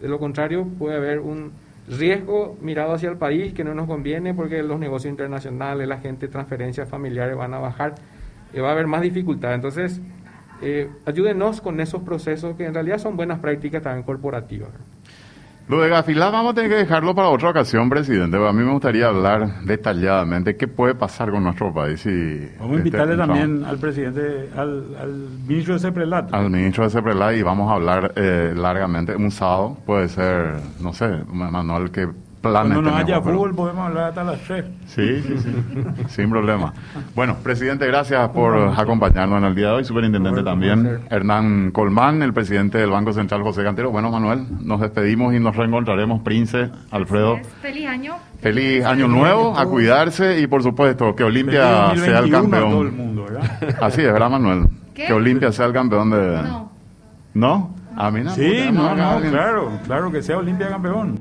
De lo contrario, puede haber un riesgo mirado hacia el país que no nos conviene porque los negocios internacionales, la gente, transferencias familiares van a bajar y va a haber más dificultad. Entonces, eh, ayúdenos con esos procesos que en realidad son buenas prácticas también corporativas. Lo de Gafilá vamos a tener que dejarlo para otra ocasión, presidente. A mí me gustaría hablar detalladamente qué puede pasar con nuestro país. Y vamos a invitarle también al presidente, al, ministro de Ceprelat. Al ministro de Ceprelat y vamos a hablar eh, largamente. Un sábado puede ser, no sé, Manuel, que cuando no haya fútbol podemos hablar hasta las 3. Sí, sí, sí, sin problema. Bueno, presidente, gracias por acompañarnos en el día de hoy. Superintendente también. Hernán Colmán, el presidente del Banco Central José Cantero. Bueno, Manuel, nos despedimos y nos reencontraremos. Prince, Alfredo. Feliz año. Feliz año nuevo, a cuidarse y por supuesto que Olimpia sea el campeón. Así es, ¿verdad, Manuel? Que Olimpia sea el campeón de... No. ¿No? A mí no. Sí, no, no, claro, claro que sea Olimpia campeón.